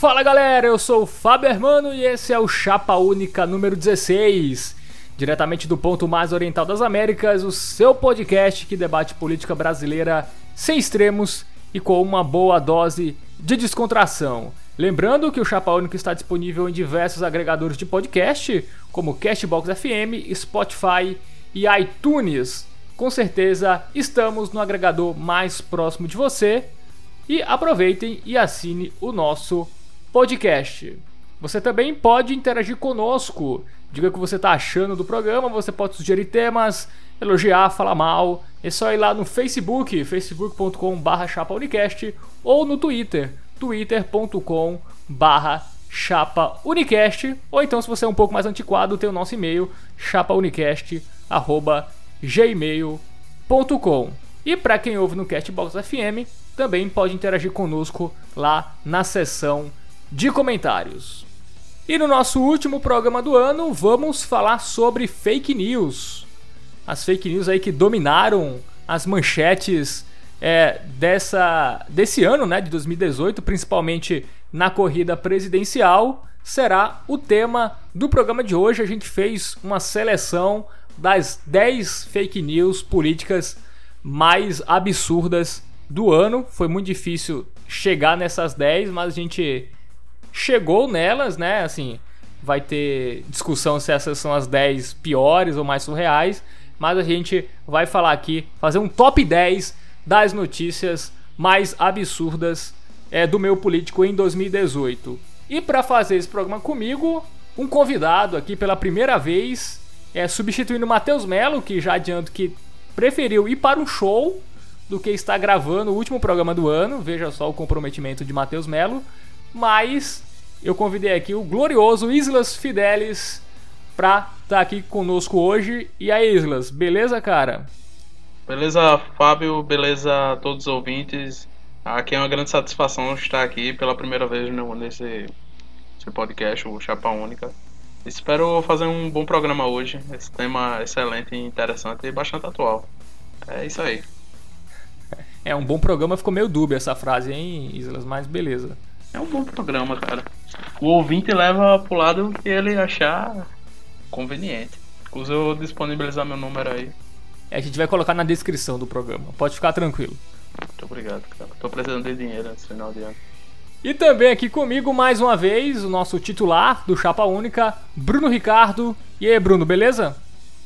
Fala galera, eu sou o Fábio Hermano e esse é o Chapa Única número 16. Diretamente do ponto mais oriental das Américas, o seu podcast que debate política brasileira sem extremos e com uma boa dose de descontração. Lembrando que o Chapa Única está disponível em diversos agregadores de podcast, como Castbox FM, Spotify e iTunes. Com certeza estamos no agregador mais próximo de você. E aproveitem e assine o nosso podcast. Você também pode interagir conosco. Diga o que você está achando do programa, você pode sugerir temas, elogiar, falar mal. É só ir lá no Facebook, facebook.com.br chapaunicast ou no Twitter, twitter.com.br chapaunicast. Ou então, se você é um pouco mais antiquado, tem o nosso e-mail, chapaunicast.gmail.com. E para quem ouve no Castbox FM, também pode interagir conosco lá na seção de comentários. E no nosso último programa do ano, vamos falar sobre fake news. As fake news aí que dominaram as manchetes é, dessa, desse ano, né, de 2018, principalmente na corrida presidencial, será o tema do programa de hoje. A gente fez uma seleção das 10 fake news políticas mais absurdas do ano. Foi muito difícil chegar nessas 10, mas a gente chegou nelas, né? Assim, vai ter discussão se essas são as 10 piores ou mais surreais, mas a gente vai falar aqui, fazer um top 10 das notícias mais absurdas é, do meu político em 2018. E para fazer esse programa comigo, um convidado aqui pela primeira vez, é substituindo o Matheus Melo, que já adianto que preferiu ir para um show do que estar gravando o último programa do ano. Veja só o comprometimento de Matheus Melo. Mas eu convidei aqui o glorioso Islas Fidelis pra estar tá aqui conosco hoje. E aí, Islas, beleza, cara? Beleza, Fábio, beleza a todos os ouvintes. Aqui é uma grande satisfação estar aqui pela primeira vez nesse, nesse podcast, o Chapa Única. Espero fazer um bom programa hoje. Esse tema excelente, interessante e bastante atual. É isso aí. É um bom programa, ficou meio dúbia essa frase, hein, Islas? Mas beleza. É um bom programa, cara. O ouvinte leva pro lado que ele achar conveniente. Inclusive eu vou disponibilizar meu número aí. É, a gente vai colocar na descrição do programa. Pode ficar tranquilo. Muito obrigado, cara. Tô precisando de dinheiro nesse final de ano. E também aqui comigo, mais uma vez, o nosso titular do Chapa Única, Bruno Ricardo. E aí, Bruno, beleza?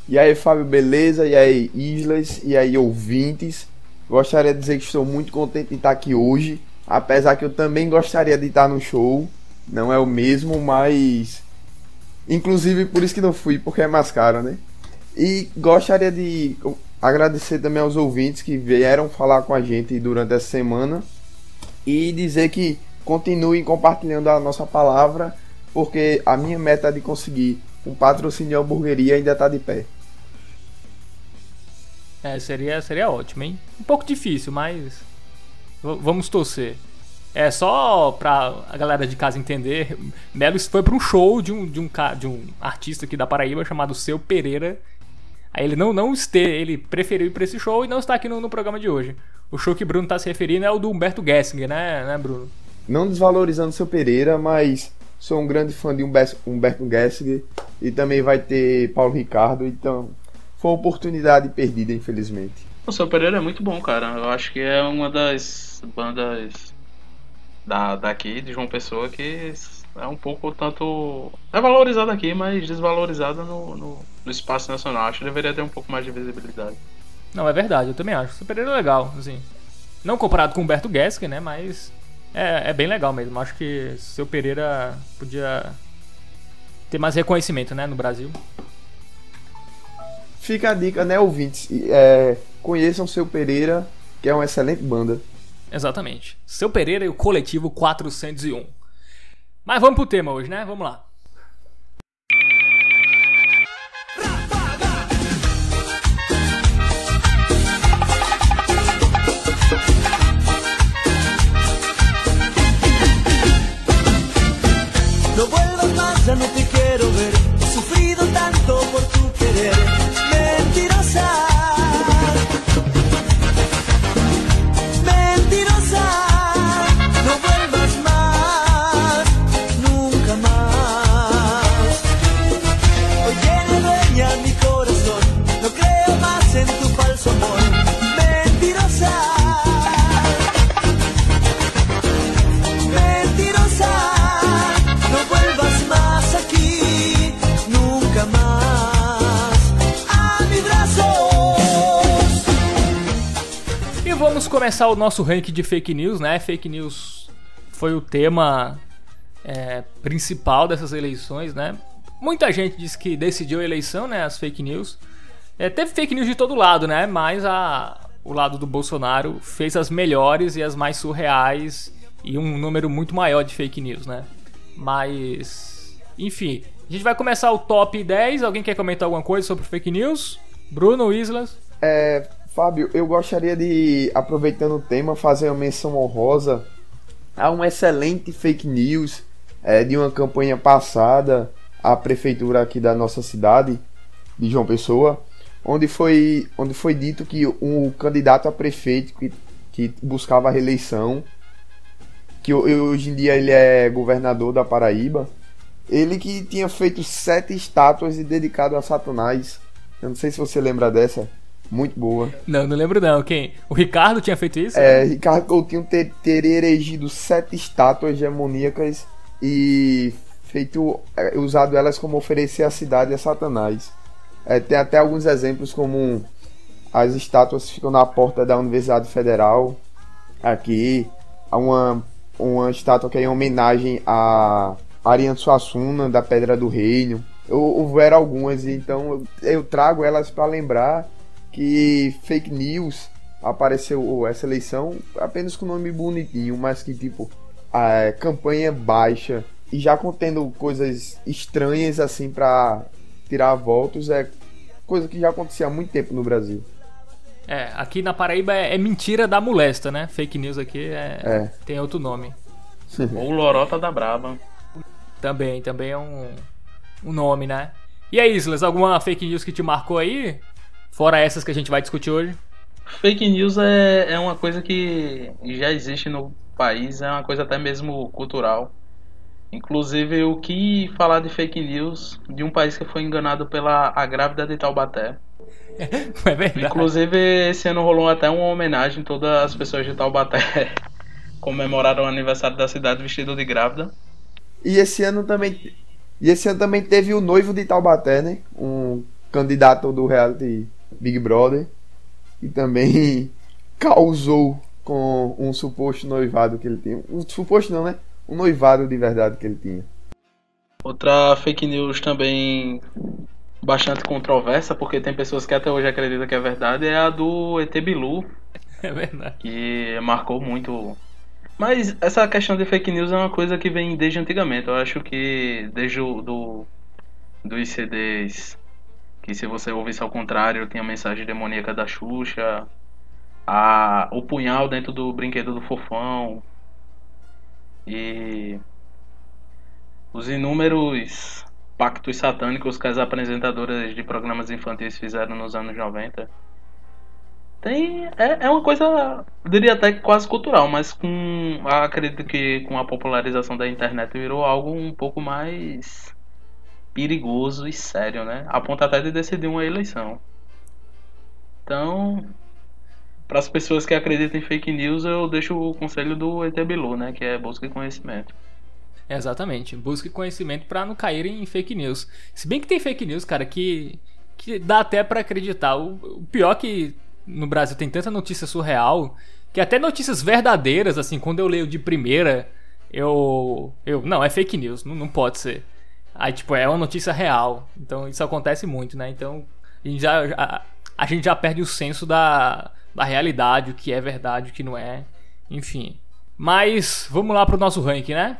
E aí, Fábio, beleza? E aí, Islas? E aí, ouvintes? Gostaria de dizer que estou muito contente de estar aqui hoje. Apesar que eu também gostaria de estar no show. Não é o mesmo, mas. Inclusive por isso que não fui, porque é mais caro, né? E gostaria de agradecer também aos ouvintes que vieram falar com a gente durante essa semana. E dizer que continuem compartilhando a nossa palavra, porque a minha meta de conseguir um patrocínio de hamburgueria ainda está de pé. É, seria, seria ótimo, hein? Um pouco difícil, mas vamos torcer. É só pra a galera de casa entender, Melo foi para um show de um, de, um, de um artista aqui da Paraíba chamado Seu Pereira. Aí ele não, não esteve, ele preferiu ir pra esse show e não está aqui no, no programa de hoje. O show que Bruno está se referindo é o do Humberto Gessinger, né, né, Bruno? Não desvalorizando Seu Pereira, mas sou um grande fã de Humberto Gessinger e também vai ter Paulo Ricardo, então foi uma oportunidade perdida, infelizmente. O Seu Pereira é muito bom, cara. Eu acho que é uma das bandas da, daqui, de João Pessoa, que é um pouco tanto. É valorizada aqui, mas desvalorizada no, no, no, espaço nacional. Acho que deveria ter um pouco mais de visibilidade. Não, é verdade, eu também acho. O Pereira é legal, assim. Não comparado com o Humberto Guesque, né? Mas é, é bem legal mesmo. Acho que Seu Pereira podia ter mais reconhecimento, né, no Brasil. Fica a dica, né, ouvintes? É, conheçam Seu Pereira, que é uma excelente banda. Exatamente. Seu Pereira e o Coletivo 401. Mas vamos pro tema hoje, né? Vamos lá. No vuelvas más, ya no te quiero ver. He sufrido tanto por começar o nosso ranking de fake news, né? Fake news foi o tema é, principal dessas eleições, né? Muita gente diz que decidiu a eleição, né? As fake news. É, teve fake news de todo lado, né? Mas a, o lado do Bolsonaro fez as melhores e as mais surreais e um número muito maior de fake news, né? Mas, enfim, a gente vai começar o top 10. Alguém quer comentar alguma coisa sobre fake news? Bruno, Islas? É, Fábio, eu gostaria de, aproveitando o tema, fazer uma menção honrosa a um excelente fake news é, de uma campanha passada à prefeitura aqui da nossa cidade, de João Pessoa, onde foi, onde foi dito que um candidato a prefeito que, que buscava a reeleição, que hoje em dia ele é governador da Paraíba, ele que tinha feito sete estátuas e dedicado a Satanás. Eu não sei se você lembra dessa. Muito boa. Não, não lembro não. Quem? O Ricardo tinha feito isso? É, Ricardo Coutinho ter, ter erigido sete estátuas demoníacas e feito é, usado elas como oferecer a cidade a Satanás. É, tem até alguns exemplos como as estátuas ficam na porta da Universidade Federal aqui, há uma uma estátua que é em homenagem a Ariane Suassuna da Pedra do Reino. Houveram algumas, então eu trago elas para lembrar que fake news apareceu essa eleição apenas com nome bonitinho, mas que tipo a campanha baixa e já contendo coisas estranhas assim para tirar votos é coisa que já acontecia há muito tempo no Brasil. É, aqui na Paraíba é, é mentira da molesta, né? Fake news aqui é, é. tem outro nome. Ou Lorota da Braba. Também, também é um, um nome, né? E aí, Islas, alguma fake news que te marcou aí? Fora essas que a gente vai discutir hoje? Fake news é, é uma coisa que já existe no país, é uma coisa até mesmo cultural. Inclusive, o que falar de fake news de um país que foi enganado pela a grávida de Taubaté. É verdade. Inclusive, esse ano rolou até uma homenagem, todas as pessoas de Taubaté comemoraram o aniversário da cidade vestido de grávida. E esse ano também. E esse ano também teve o noivo de Taubaté, né? Um candidato do reality Big Brother. E também causou com um suposto noivado que ele tinha. Um suposto não, né? Um noivado de verdade que ele tinha. Outra fake news também bastante controversa, porque tem pessoas que até hoje acreditam que é verdade, é a do ET Bilu. É verdade. Que marcou muito. Mas essa questão de fake news é uma coisa que vem desde antigamente. Eu acho que desde o do, dos CDs, que se você ouvisse ao contrário, tem a mensagem demoníaca da Xuxa, a, o punhal dentro do brinquedo do fofão. E os inúmeros pactos satânicos que as apresentadoras de programas infantis fizeram nos anos 90. Tem, é, é uma coisa, diria até quase cultural, mas com acredito que com a popularização da internet virou algo um pouco mais perigoso e sério, né? A ponto até de decidir uma eleição. Então, para as pessoas que acreditam em fake news, eu deixo o conselho do ET Bilu, né, que é busca conhecimento. Exatamente. Busque conhecimento para não cair em fake news. Se bem que tem fake news, cara, que, que dá até para acreditar. O, o pior é que no Brasil tem tanta notícia surreal que até notícias verdadeiras, assim, quando eu leio de primeira, eu. eu não, é fake news, não, não pode ser. Aí, tipo, é uma notícia real. Então isso acontece muito, né? Então a gente já, a, a gente já perde o senso da, da realidade, o que é verdade, o que não é. Enfim. Mas vamos lá pro nosso ranking, né?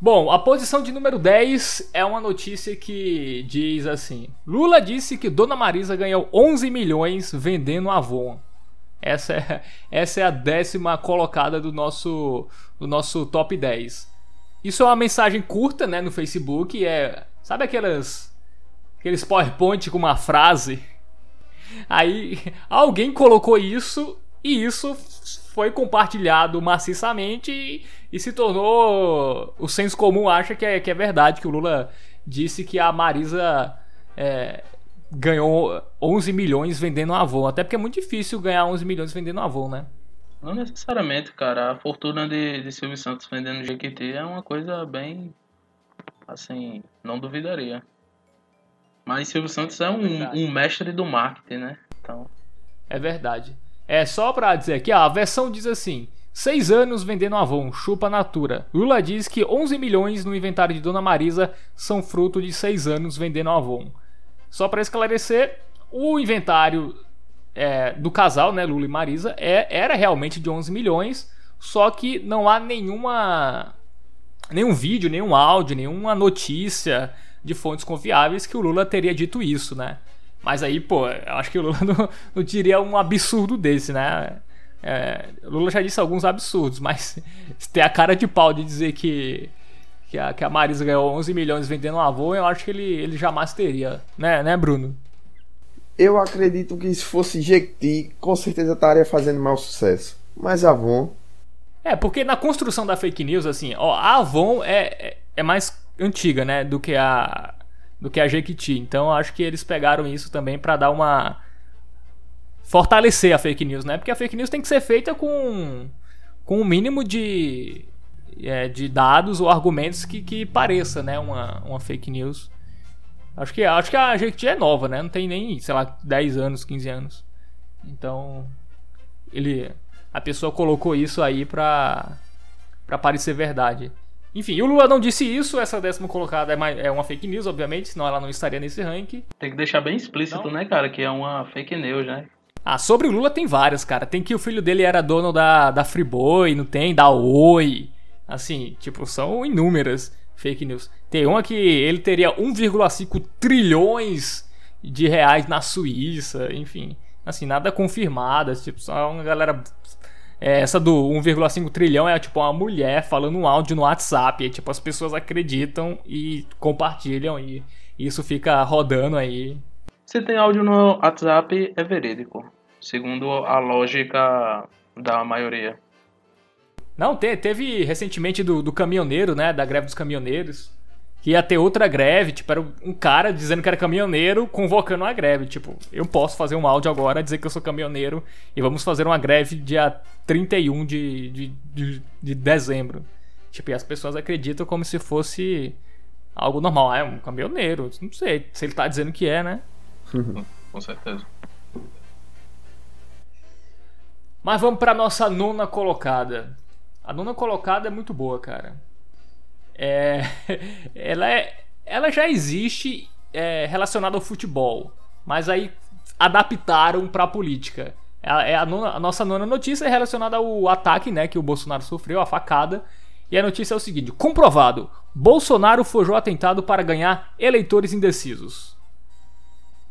Bom, a posição de número 10 é uma notícia que diz assim: Lula disse que Dona Marisa ganhou 11 milhões vendendo Avon. Essa é, essa é a décima colocada do nosso, do nosso top 10. Isso é uma mensagem curta, né, no Facebook. É, sabe aquelas aqueles PowerPoint com uma frase? Aí alguém colocou isso e isso foi compartilhado maciçamente e, e, se tornou. O senso comum acha que é, que é verdade, que o Lula disse que a Marisa é, ganhou 11 milhões vendendo Avon. Até porque é muito difícil ganhar 11 milhões vendendo Avon, né? Não necessariamente, cara. A fortuna de, de Silvio Santos vendendo GQT é uma coisa bem. Assim, não duvidaria. Mas Silvio Santos é um, é um mestre do marketing, né? Então. É verdade. É só pra dizer aqui, a versão diz assim: 6 anos vendendo Avon, chupa Natura. Lula diz que 11 milhões no inventário de Dona Marisa são fruto de 6 anos vendendo Avon. Só para esclarecer, o inventário é, do casal, né, Lula e Marisa, é, era realmente de 11 milhões, só que não há nenhuma nenhum vídeo, nenhum áudio, nenhuma notícia de fontes confiáveis que o Lula teria dito isso, né? Mas aí, pô, eu acho que o Lula não, não diria um absurdo desse, né? É, Lula já disse alguns absurdos, mas ter a cara de pau de dizer que, que, a, que a Marisa ganhou 11 milhões vendendo um avô, eu acho que ele, ele jamais teria, né, né, Bruno? Eu acredito que se fosse Jequiti, com certeza estaria fazendo mau sucesso. Mas Avon. É, porque na construção da fake news, assim, ó, a Avon é, é, é mais antiga, né, do que a, do que a Jequiti. Então acho que eles pegaram isso também para dar uma fortalecer a fake news, né? Porque a fake news tem que ser feita com com o um mínimo de é, de dados ou argumentos que, que pareça, né, uma, uma fake news. Acho que acho que a Jequiti é nova, né? Não tem nem, sei lá, 10 anos, 15 anos. Então, ele a pessoa colocou isso aí pra para parecer verdade. Enfim, o Lula não disse isso, essa décima colocada é, é uma fake news, obviamente, senão ela não estaria nesse ranking. Tem que deixar bem explícito, não. né, cara, que é uma fake news, né? Ah, sobre o Lula tem várias, cara. Tem que o filho dele era dono da, da Friboi, não tem? Da Oi. Assim, tipo, são inúmeras fake news. Tem uma que ele teria 1,5 trilhões de reais na Suíça, enfim. Assim, nada confirmado, tipo, só uma galera é, essa do 1,5 trilhão é tipo uma mulher falando um áudio no WhatsApp. E, tipo, as pessoas acreditam e compartilham e isso fica rodando aí. Se tem áudio no WhatsApp, é verídico. Segundo a lógica da maioria. Não, te, teve recentemente do, do caminhoneiro, né? Da greve dos caminhoneiros que ia ter outra greve, tipo, era um cara dizendo que era caminhoneiro convocando uma greve. Tipo, eu posso fazer um áudio agora, dizer que eu sou caminhoneiro e vamos fazer uma greve dia 31 de, de, de, de dezembro. Tipo, e as pessoas acreditam como se fosse algo normal. Ah, é um caminhoneiro. Não sei se ele tá dizendo que é, né? Com certeza. Mas vamos pra nossa nona colocada. A nona colocada é muito boa, cara. É, ela, é, ela já existe é, relacionada ao futebol, mas aí adaptaram para a política. É a, nona, a, nossa nona notícia é relacionada ao ataque né, que o Bolsonaro sofreu, a facada. E a notícia é o seguinte: comprovado, Bolsonaro forjou atentado para ganhar eleitores indecisos.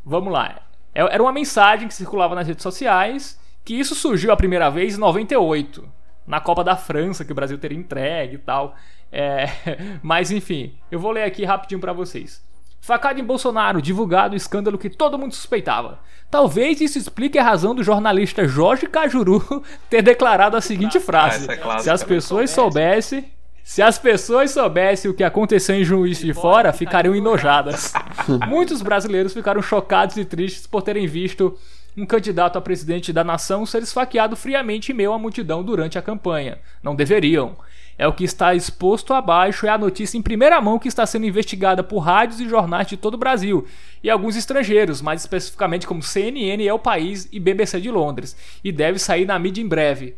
Vamos lá. É, era uma mensagem que circulava nas redes sociais que isso surgiu a primeira vez em 98, na Copa da França, que o Brasil teria entregue e tal. É, mas enfim, eu vou ler aqui rapidinho para vocês. Facada em Bolsonaro, divulgado o escândalo que todo mundo suspeitava. Talvez isso explique a razão do jornalista Jorge Cajuru ter declarado a seguinte frase: é Se as pessoas soubessem. Se as pessoas soubessem o que aconteceu em Juiz de Fora, ficariam enojadas. Muitos brasileiros ficaram chocados e tristes por terem visto um candidato a presidente da nação ser esfaqueado friamente em meio à multidão durante a campanha. Não deveriam. É o que está exposto abaixo, é a notícia em primeira mão que está sendo investigada por rádios e jornais de todo o Brasil e alguns estrangeiros, mais especificamente como CNN É o País e BBC de Londres, e deve sair na mídia em breve.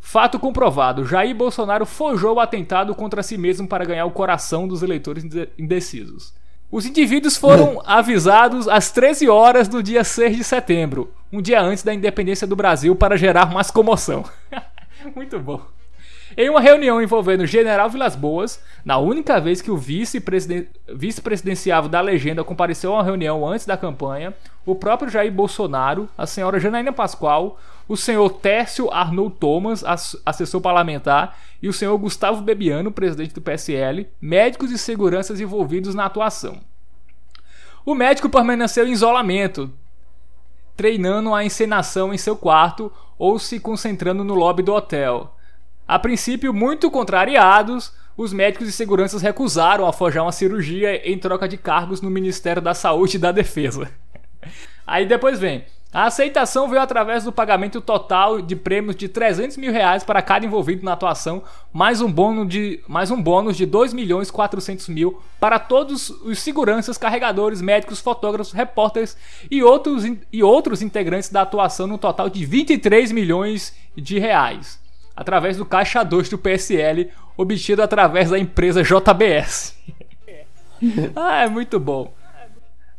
Fato comprovado: Jair Bolsonaro forjou o atentado contra si mesmo para ganhar o coração dos eleitores indecisos. Os indivíduos foram avisados às 13 horas do dia 6 de setembro, um dia antes da independência do Brasil, para gerar mais comoção. Muito bom. Em uma reunião envolvendo o general Vilas Boas, na única vez que o vice-presidenciável da legenda compareceu a uma reunião antes da campanha, o próprio Jair Bolsonaro, a senhora Janaína Pascoal, o senhor Tércio Arnold Thomas, assessor parlamentar, e o senhor Gustavo Bebiano, presidente do PSL, médicos e seguranças envolvidos na atuação. O médico permaneceu em isolamento, treinando a encenação em seu quarto ou se concentrando no lobby do hotel. A princípio, muito contrariados, os médicos e seguranças recusaram a forjar uma cirurgia em troca de cargos no Ministério da Saúde e da Defesa. Aí depois vem. A aceitação veio através do pagamento total de prêmios de 300 mil reais para cada envolvido na atuação, mais um bônus de, mais um bônus de 2 milhões 400 mil para todos os seguranças, carregadores, médicos, fotógrafos, repórteres e outros, e outros integrantes da atuação no total de 23 milhões de reais, através do caixa 2 do PSL, obtido através da empresa JBS. ah, é muito bom.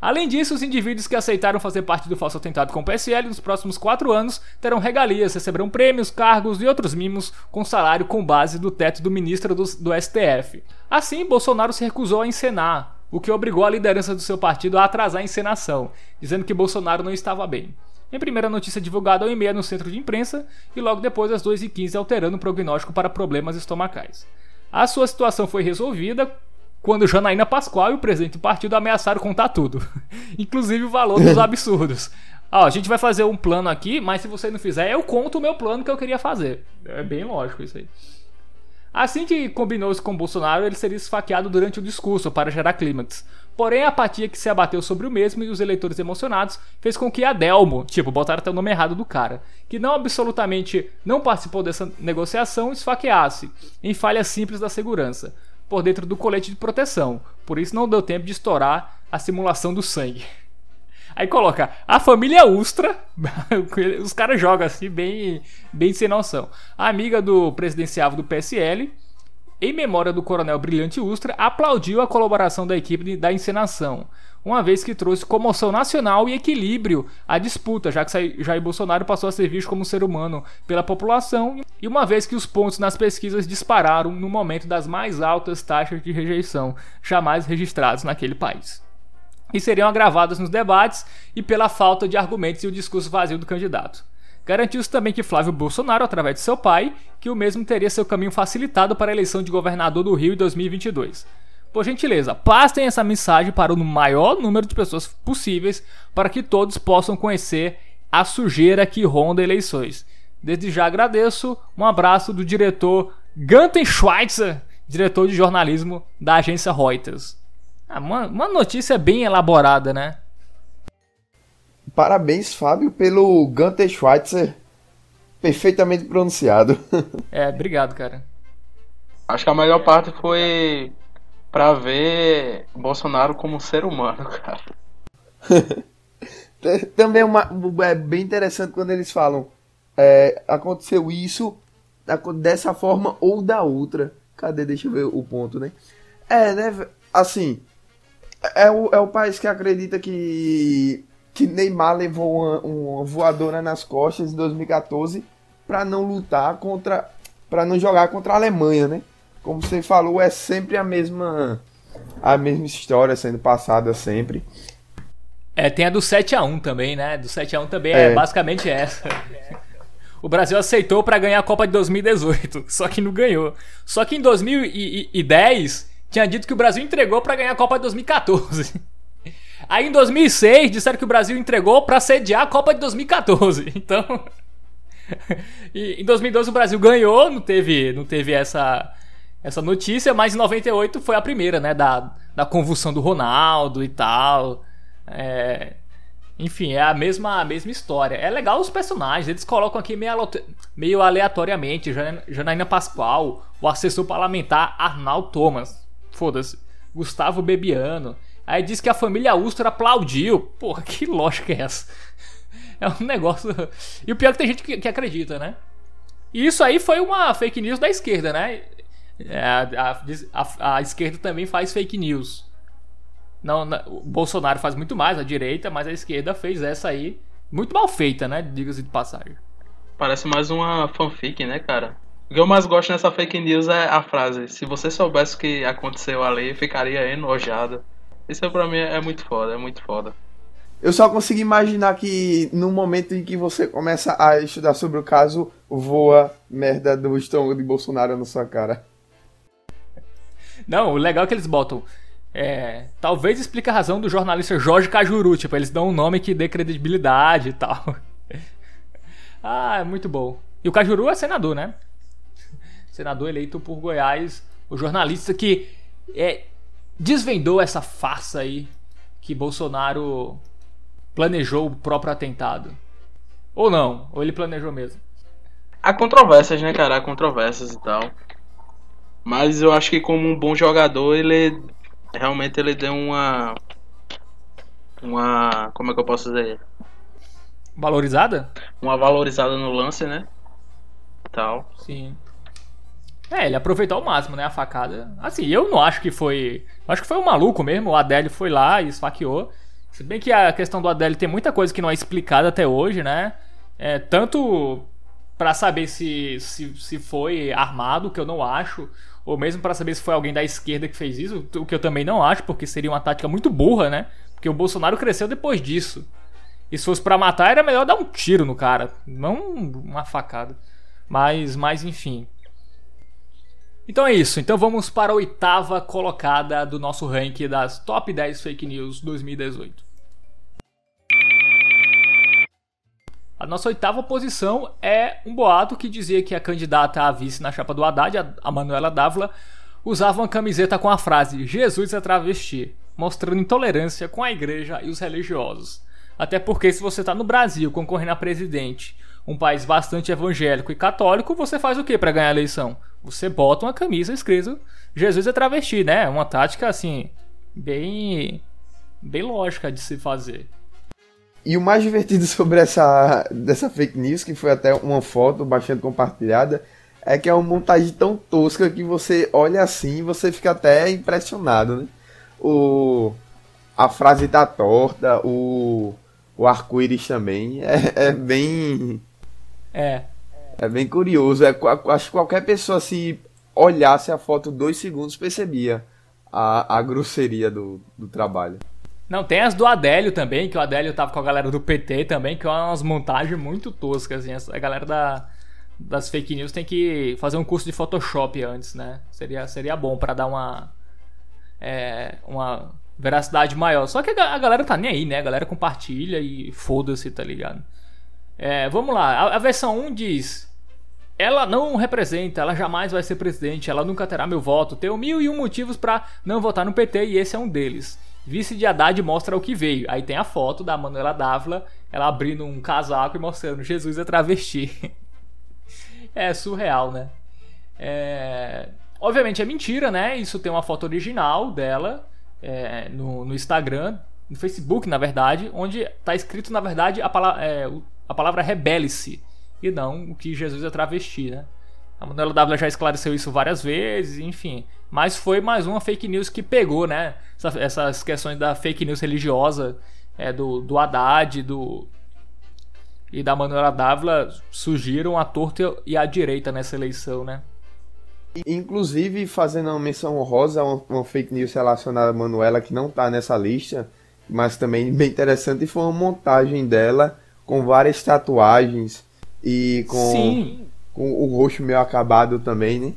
Além disso, os indivíduos que aceitaram fazer parte do falso atentado com o PSL nos próximos quatro anos terão regalias, receberão prêmios, cargos e outros mimos com salário com base do teto do ministro do, do STF. Assim, Bolsonaro se recusou a encenar, o que obrigou a liderança do seu partido a atrasar a encenação, dizendo que Bolsonaro não estava bem. Em primeira notícia divulgada ao e-mail no centro de imprensa e logo depois às 2h15 alterando o prognóstico para problemas estomacais. A sua situação foi resolvida quando Janaína Pascoal e o presidente do partido ameaçaram contar tudo, inclusive o valor dos absurdos. Ó, a gente vai fazer um plano aqui, mas se você não fizer, eu conto o meu plano que eu queria fazer. É bem lógico isso aí. Assim que combinou-se com Bolsonaro, ele seria esfaqueado durante o discurso para gerar clímax. Porém, a apatia que se abateu sobre o mesmo e os eleitores emocionados fez com que Adelmo, tipo, botaram até o nome errado do cara, que não absolutamente não participou dessa negociação, esfaqueasse, em falha simples da segurança por dentro do colete de proteção. Por isso não deu tempo de estourar a simulação do sangue. Aí coloca a família Ustra, os caras jogam assim, bem, bem sem noção. A amiga do presidenciável do PSL, em memória do coronel Brilhante Ustra, aplaudiu a colaboração da equipe da encenação uma vez que trouxe comoção nacional e equilíbrio à disputa, já que Jair Bolsonaro passou a ser visto como ser humano pela população, e uma vez que os pontos nas pesquisas dispararam no momento das mais altas taxas de rejeição jamais registrados naquele país. E seriam agravadas nos debates e pela falta de argumentos e o discurso vazio do candidato. Garantiu-se também que Flávio Bolsonaro, através de seu pai, que o mesmo teria seu caminho facilitado para a eleição de governador do Rio em 2022. Por gentileza, passem essa mensagem para o maior número de pessoas possíveis para que todos possam conhecer a sujeira que ronda eleições. Desde já agradeço. Um abraço do diretor Ganten Schweitzer, diretor de jornalismo da agência Reuters. Ah, uma, uma notícia bem elaborada, né? Parabéns, Fábio, pelo Ganter Schweitzer. Perfeitamente pronunciado. é, obrigado, cara. Acho que a melhor parte foi pra ver Bolsonaro como ser humano, cara. Também uma, é bem interessante quando eles falam é, aconteceu isso dessa forma ou da outra. Cadê? Deixa eu ver o ponto, né? É, né? Assim, é o, é o país que acredita que, que Neymar levou uma, uma voadora nas costas em 2014 para não lutar contra. para não jogar contra a Alemanha, né? Como você falou, é sempre a mesma a mesma história sendo passada sempre. É, tem a do 7 a 1 também, né? Do 7 a 1 também é, é basicamente essa. O Brasil aceitou para ganhar a Copa de 2018, só que não ganhou. Só que em 2010 tinha dito que o Brasil entregou para ganhar a Copa de 2014. Aí em 2006 disseram que o Brasil entregou para sediar a Copa de 2014. Então, em 2012 o Brasil ganhou, não teve, não teve essa essa notícia, mas em 98 foi a primeira, né? Da, da convulsão do Ronaldo e tal. É, enfim, é a mesma, a mesma história. É legal os personagens, eles colocam aqui meio, meio aleatoriamente. Janaína Pascoal, o assessor parlamentar Arnaldo Thomas. Foda-se. Gustavo Bebiano. Aí diz que a família Ustra aplaudiu. Porra, que lógica é essa? É um negócio. E o pior é que tem gente que, que acredita, né? E isso aí foi uma fake news da esquerda, né? É, a, a, a, esquerda também faz fake news. Não, não, o Bolsonaro faz muito mais, a direita, mas a esquerda fez essa aí. Muito mal feita, né? Diga-se de passagem. Parece mais uma fanfic, né, cara? O que eu mais gosto nessa fake news é a frase: Se você soubesse o que aconteceu ali, ficaria enojado. Isso pra mim é muito foda, é muito foda. Eu só consigo imaginar que no momento em que você começa a estudar sobre o caso, voa merda do estômago de Bolsonaro na sua cara. Não, o legal é que eles botam. É, talvez explique a razão do jornalista Jorge Cajuru. Tipo, eles dão um nome que dê credibilidade e tal. ah, é muito bom. E o Cajuru é senador, né? Senador eleito por Goiás. O jornalista que é, desvendou essa farsa aí que Bolsonaro planejou o próprio atentado. Ou não, ou ele planejou mesmo. Há controvérsias, né, cara? Há controvérsias e tal. Mas eu acho que como um bom jogador, ele realmente ele deu uma uma como é que eu posso dizer? Valorizada? Uma valorizada no lance, né? Tal. Sim. É, ele aproveitou ao máximo, né, a facada. Assim, eu não acho que foi, acho que foi um maluco mesmo, o Adélio foi lá e esfaqueou. Se bem que a questão do Adélio tem muita coisa que não é explicada até hoje, né? É, tanto para saber se, se, se foi armado, que eu não acho, ou mesmo para saber se foi alguém da esquerda que fez isso, o que eu também não acho, porque seria uma tática muito burra, né? Porque o Bolsonaro cresceu depois disso. E se fosse para matar, era melhor dar um tiro no cara, não uma facada. Mas, mas enfim. Então é isso. Então vamos para a oitava colocada do nosso ranking das top 10 fake news 2018. A nossa oitava posição é um boato que dizia que a candidata a vice na chapa do Haddad, a Manuela Dávila, usava uma camiseta com a frase Jesus é travesti, mostrando intolerância com a igreja e os religiosos. Até porque se você está no Brasil concorrendo a presidente, um país bastante evangélico e católico, você faz o que para ganhar a eleição? Você bota uma camisa escrito Jesus é travesti, né? Uma tática assim bem bem lógica de se fazer. E o mais divertido sobre essa dessa fake news, que foi até uma foto bastante compartilhada, é que é uma montagem tão tosca que você olha assim e você fica até impressionado, né? O, a frase tá torta, o, o arco-íris também, é, é, bem... É. É bem curioso, é, acho que qualquer pessoa se olhasse a foto dois segundos percebia a, a grosseria do, do trabalho. Não, tem as do Adélio também, que o Adélio tava com a galera do PT também, que é umas montagens muito toscas, assim. A galera da, das fake news tem que fazer um curso de Photoshop antes, né? Seria, seria bom para dar uma. É, uma veracidade maior. Só que a, galera tá nem aí, né? A galera compartilha e foda-se, tá ligado? É, vamos lá, a, a versão 1 diz. Ela não representa, ela jamais vai ser presidente, ela nunca terá meu voto. Tenho mil e um motivos para não votar no PT e esse é um deles. Vice de Haddad mostra o que veio. Aí tem a foto da Manuela Dávila, ela abrindo um casaco e mostrando Jesus é travesti. é surreal, né? É... Obviamente é mentira, né? Isso tem uma foto original dela é, no, no, Instagram, no Facebook, na verdade, onde tá escrito, na verdade, a, pala é, a palavra rebele-se e não o que Jesus é travesti, né? A Manuela Dávila já esclareceu isso várias vezes, enfim. Mas foi mais uma fake news que pegou, né? Essa, essas questões da fake news religiosa é, do, do Haddad do, e da Manuela Dávila surgiram à torta e à direita nessa eleição, né? Inclusive, fazendo uma menção honrosa, uma, uma fake news relacionada a Manuela que não está nessa lista, mas também bem interessante, foi uma montagem dela com várias tatuagens e com Sim com o rosto meio acabado também, né?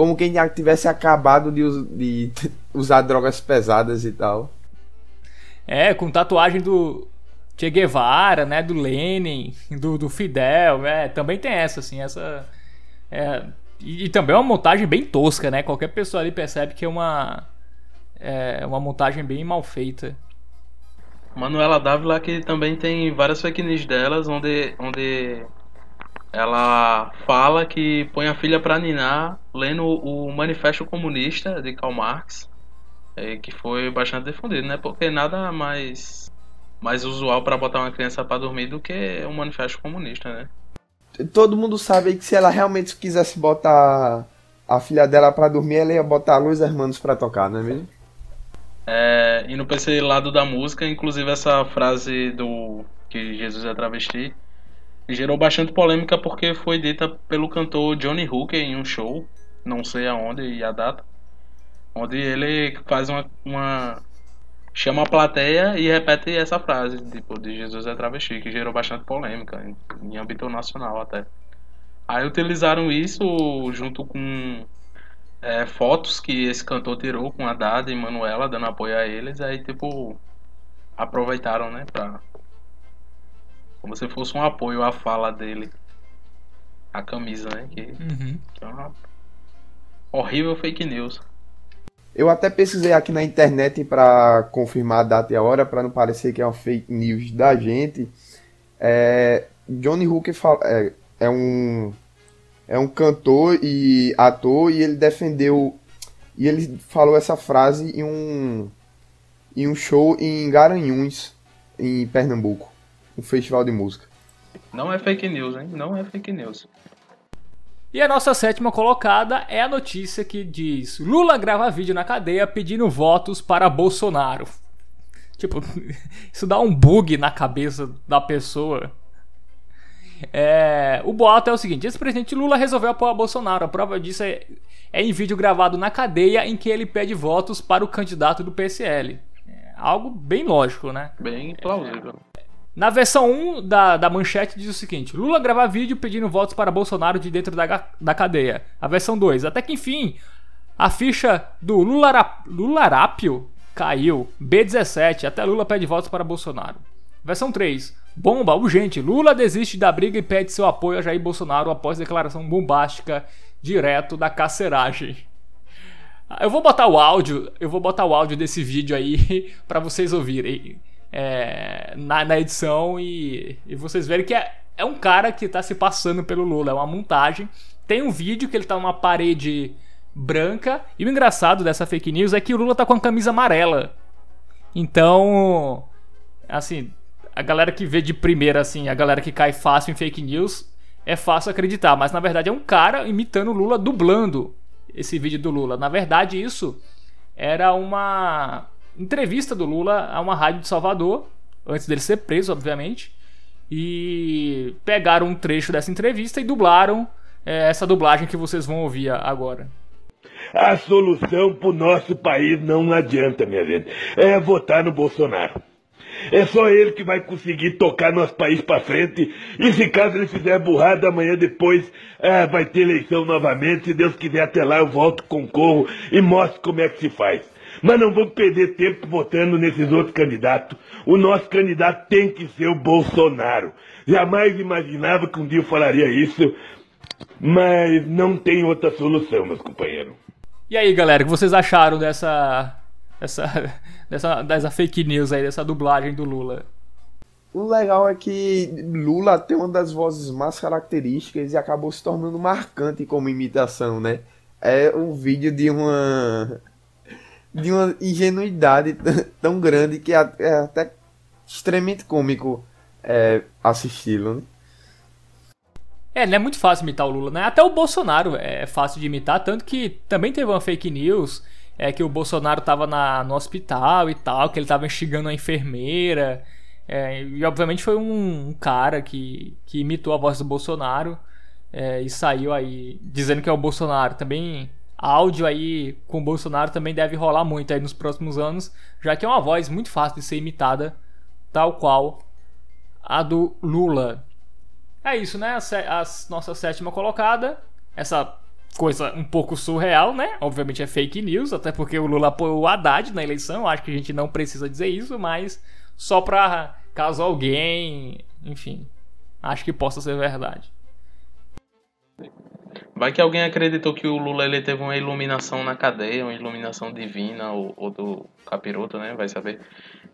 Como quem já tivesse acabado de, de usar drogas pesadas e tal. É, com tatuagem do Che Guevara, né? Do Lenin, do, do Fidel, é, também tem essa, assim, essa. É, e, e, também é uma montagem bem tosca, né? Qualquer pessoa ali percebe que é uma. É uma montagem bem mal feita. Manuela Dávila que também tem várias fake news delas, onde, onde ela fala que põe a filha para ninar lendo o Manifesto Comunista de Karl Marx, é, que foi bastante difundido, né? Porque nada mais mais usual para botar uma criança para dormir do que um Manifesto Comunista, né? Todo mundo sabe que se ela realmente quisesse botar a filha dela para dormir, ela ia botar Luiz Hermanos para tocar, não é mesmo? É, e no PC lado da música, inclusive essa frase do que Jesus é travesti, gerou bastante polêmica porque foi dita pelo cantor Johnny Hooker em um show, não sei aonde e a data, onde ele faz uma, uma chama a plateia e repete essa frase, tipo, de Jesus é travesti, que gerou bastante polêmica em, em âmbito nacional até. Aí utilizaram isso junto com é, fotos que esse cantor tirou com a Dada e Manuela dando apoio a eles, aí tipo aproveitaram, né, pra como se fosse um apoio à fala dele. A camisa, né? Que, uhum. que é uma horrível fake news. Eu até pesquisei aqui na internet para confirmar a data e a hora, para não parecer que é uma fake news da gente. É, Johnny Hooker fala, é, é, um é um cantor e ator e ele defendeu e ele falou essa frase em um em um show em Garanhuns, em Pernambuco, um festival de música. Não é fake news, hein? Não é fake news. E a nossa sétima colocada é a notícia que diz: Lula grava vídeo na cadeia pedindo votos para Bolsonaro. Tipo, isso dá um bug na cabeça da pessoa. É, o boato é o seguinte: esse presidente Lula resolveu apoiar Bolsonaro. A prova disso é, é em vídeo gravado na cadeia em que ele pede votos para o candidato do PSL. É algo bem lógico, né? Bem plausível. Na versão 1 da, da manchete diz o seguinte: Lula grava vídeo pedindo votos para Bolsonaro de dentro da, da cadeia. A versão 2, até que enfim, a ficha do Lularap, Lularápio caiu. B17, até Lula pede votos para Bolsonaro. Versão 3, bomba urgente. Lula desiste da briga e pede seu apoio a Jair Bolsonaro após declaração bombástica direto da carceragem. Eu vou botar o áudio, eu vou botar o áudio desse vídeo aí para vocês ouvirem é, na, na, edição e, e, vocês verem que é, é um cara que tá se passando pelo Lula, é uma montagem. Tem um vídeo que ele tá numa parede branca e o engraçado dessa fake news é que o Lula tá com a camisa amarela. Então, assim, a galera que vê de primeira, assim, a galera que cai fácil em fake news, é fácil acreditar, mas na verdade é um cara imitando o Lula, dublando esse vídeo do Lula. Na verdade, isso era uma entrevista do Lula a uma rádio de Salvador, antes dele ser preso, obviamente. E pegaram um trecho dessa entrevista e dublaram é, essa dublagem que vocês vão ouvir agora. A solução para o nosso país não adianta, minha gente. É votar no Bolsonaro. É só ele que vai conseguir tocar nosso país para frente. E se caso ele fizer burrada, amanhã depois é, vai ter eleição novamente. Se Deus quiser, até lá eu volto, concorro e mostro como é que se faz. Mas não vamos perder tempo votando nesses outros candidatos. O nosso candidato tem que ser o Bolsonaro. Jamais imaginava que um dia eu falaria isso, mas não tem outra solução, meus companheiros. E aí, galera, o que vocês acharam dessa, dessa, dessa, dessa fake news aí, dessa dublagem do Lula? O legal é que Lula tem uma das vozes mais características e acabou se tornando marcante como imitação, né? É um vídeo de uma de uma ingenuidade tão grande que é, é até extremamente cômico é, assisti-lo. Né? É, não é muito fácil imitar o Lula, né? Até o Bolsonaro é fácil de imitar, tanto que também teve uma fake news é que o Bolsonaro tava no hospital e tal, que ele tava instigando a enfermeira. É, e obviamente foi um, um, cara que, que imitou a voz do Bolsonaro é, e saiu aí dizendo que é o Bolsonaro. Também áudio aí com o Bolsonaro também deve rolar muito aí nos próximos anos, já que é uma voz muito fácil de ser imitada, tal qual a do Lula. É isso, né? A, a nossa sétima colocada. Essa coisa um pouco surreal, né? Obviamente é fake news, até porque o Lula apoiou o Haddad na eleição. Acho que a gente não precisa dizer isso, mas só pra caso alguém, enfim, acho que possa ser verdade. Vai que alguém acreditou que o Lula ele teve uma iluminação na cadeia, uma iluminação divina, ou, ou do capiroto, né? Vai saber.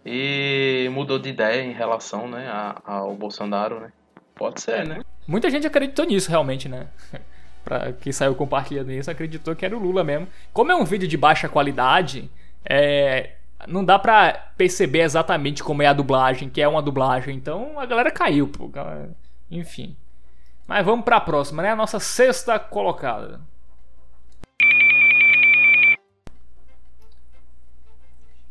E mudou de ideia em relação né, ao Bolsonaro, né? Pode ser, né? Muita gente acreditou nisso, realmente, né? pra quem saiu compartilhando isso, acreditou que era o Lula mesmo. Como é um vídeo de baixa qualidade, é, não dá pra perceber exatamente como é a dublagem, que é uma dublagem. Então a galera caiu, pô. Enfim. Mas vamos para a próxima, né? A nossa sexta colocada.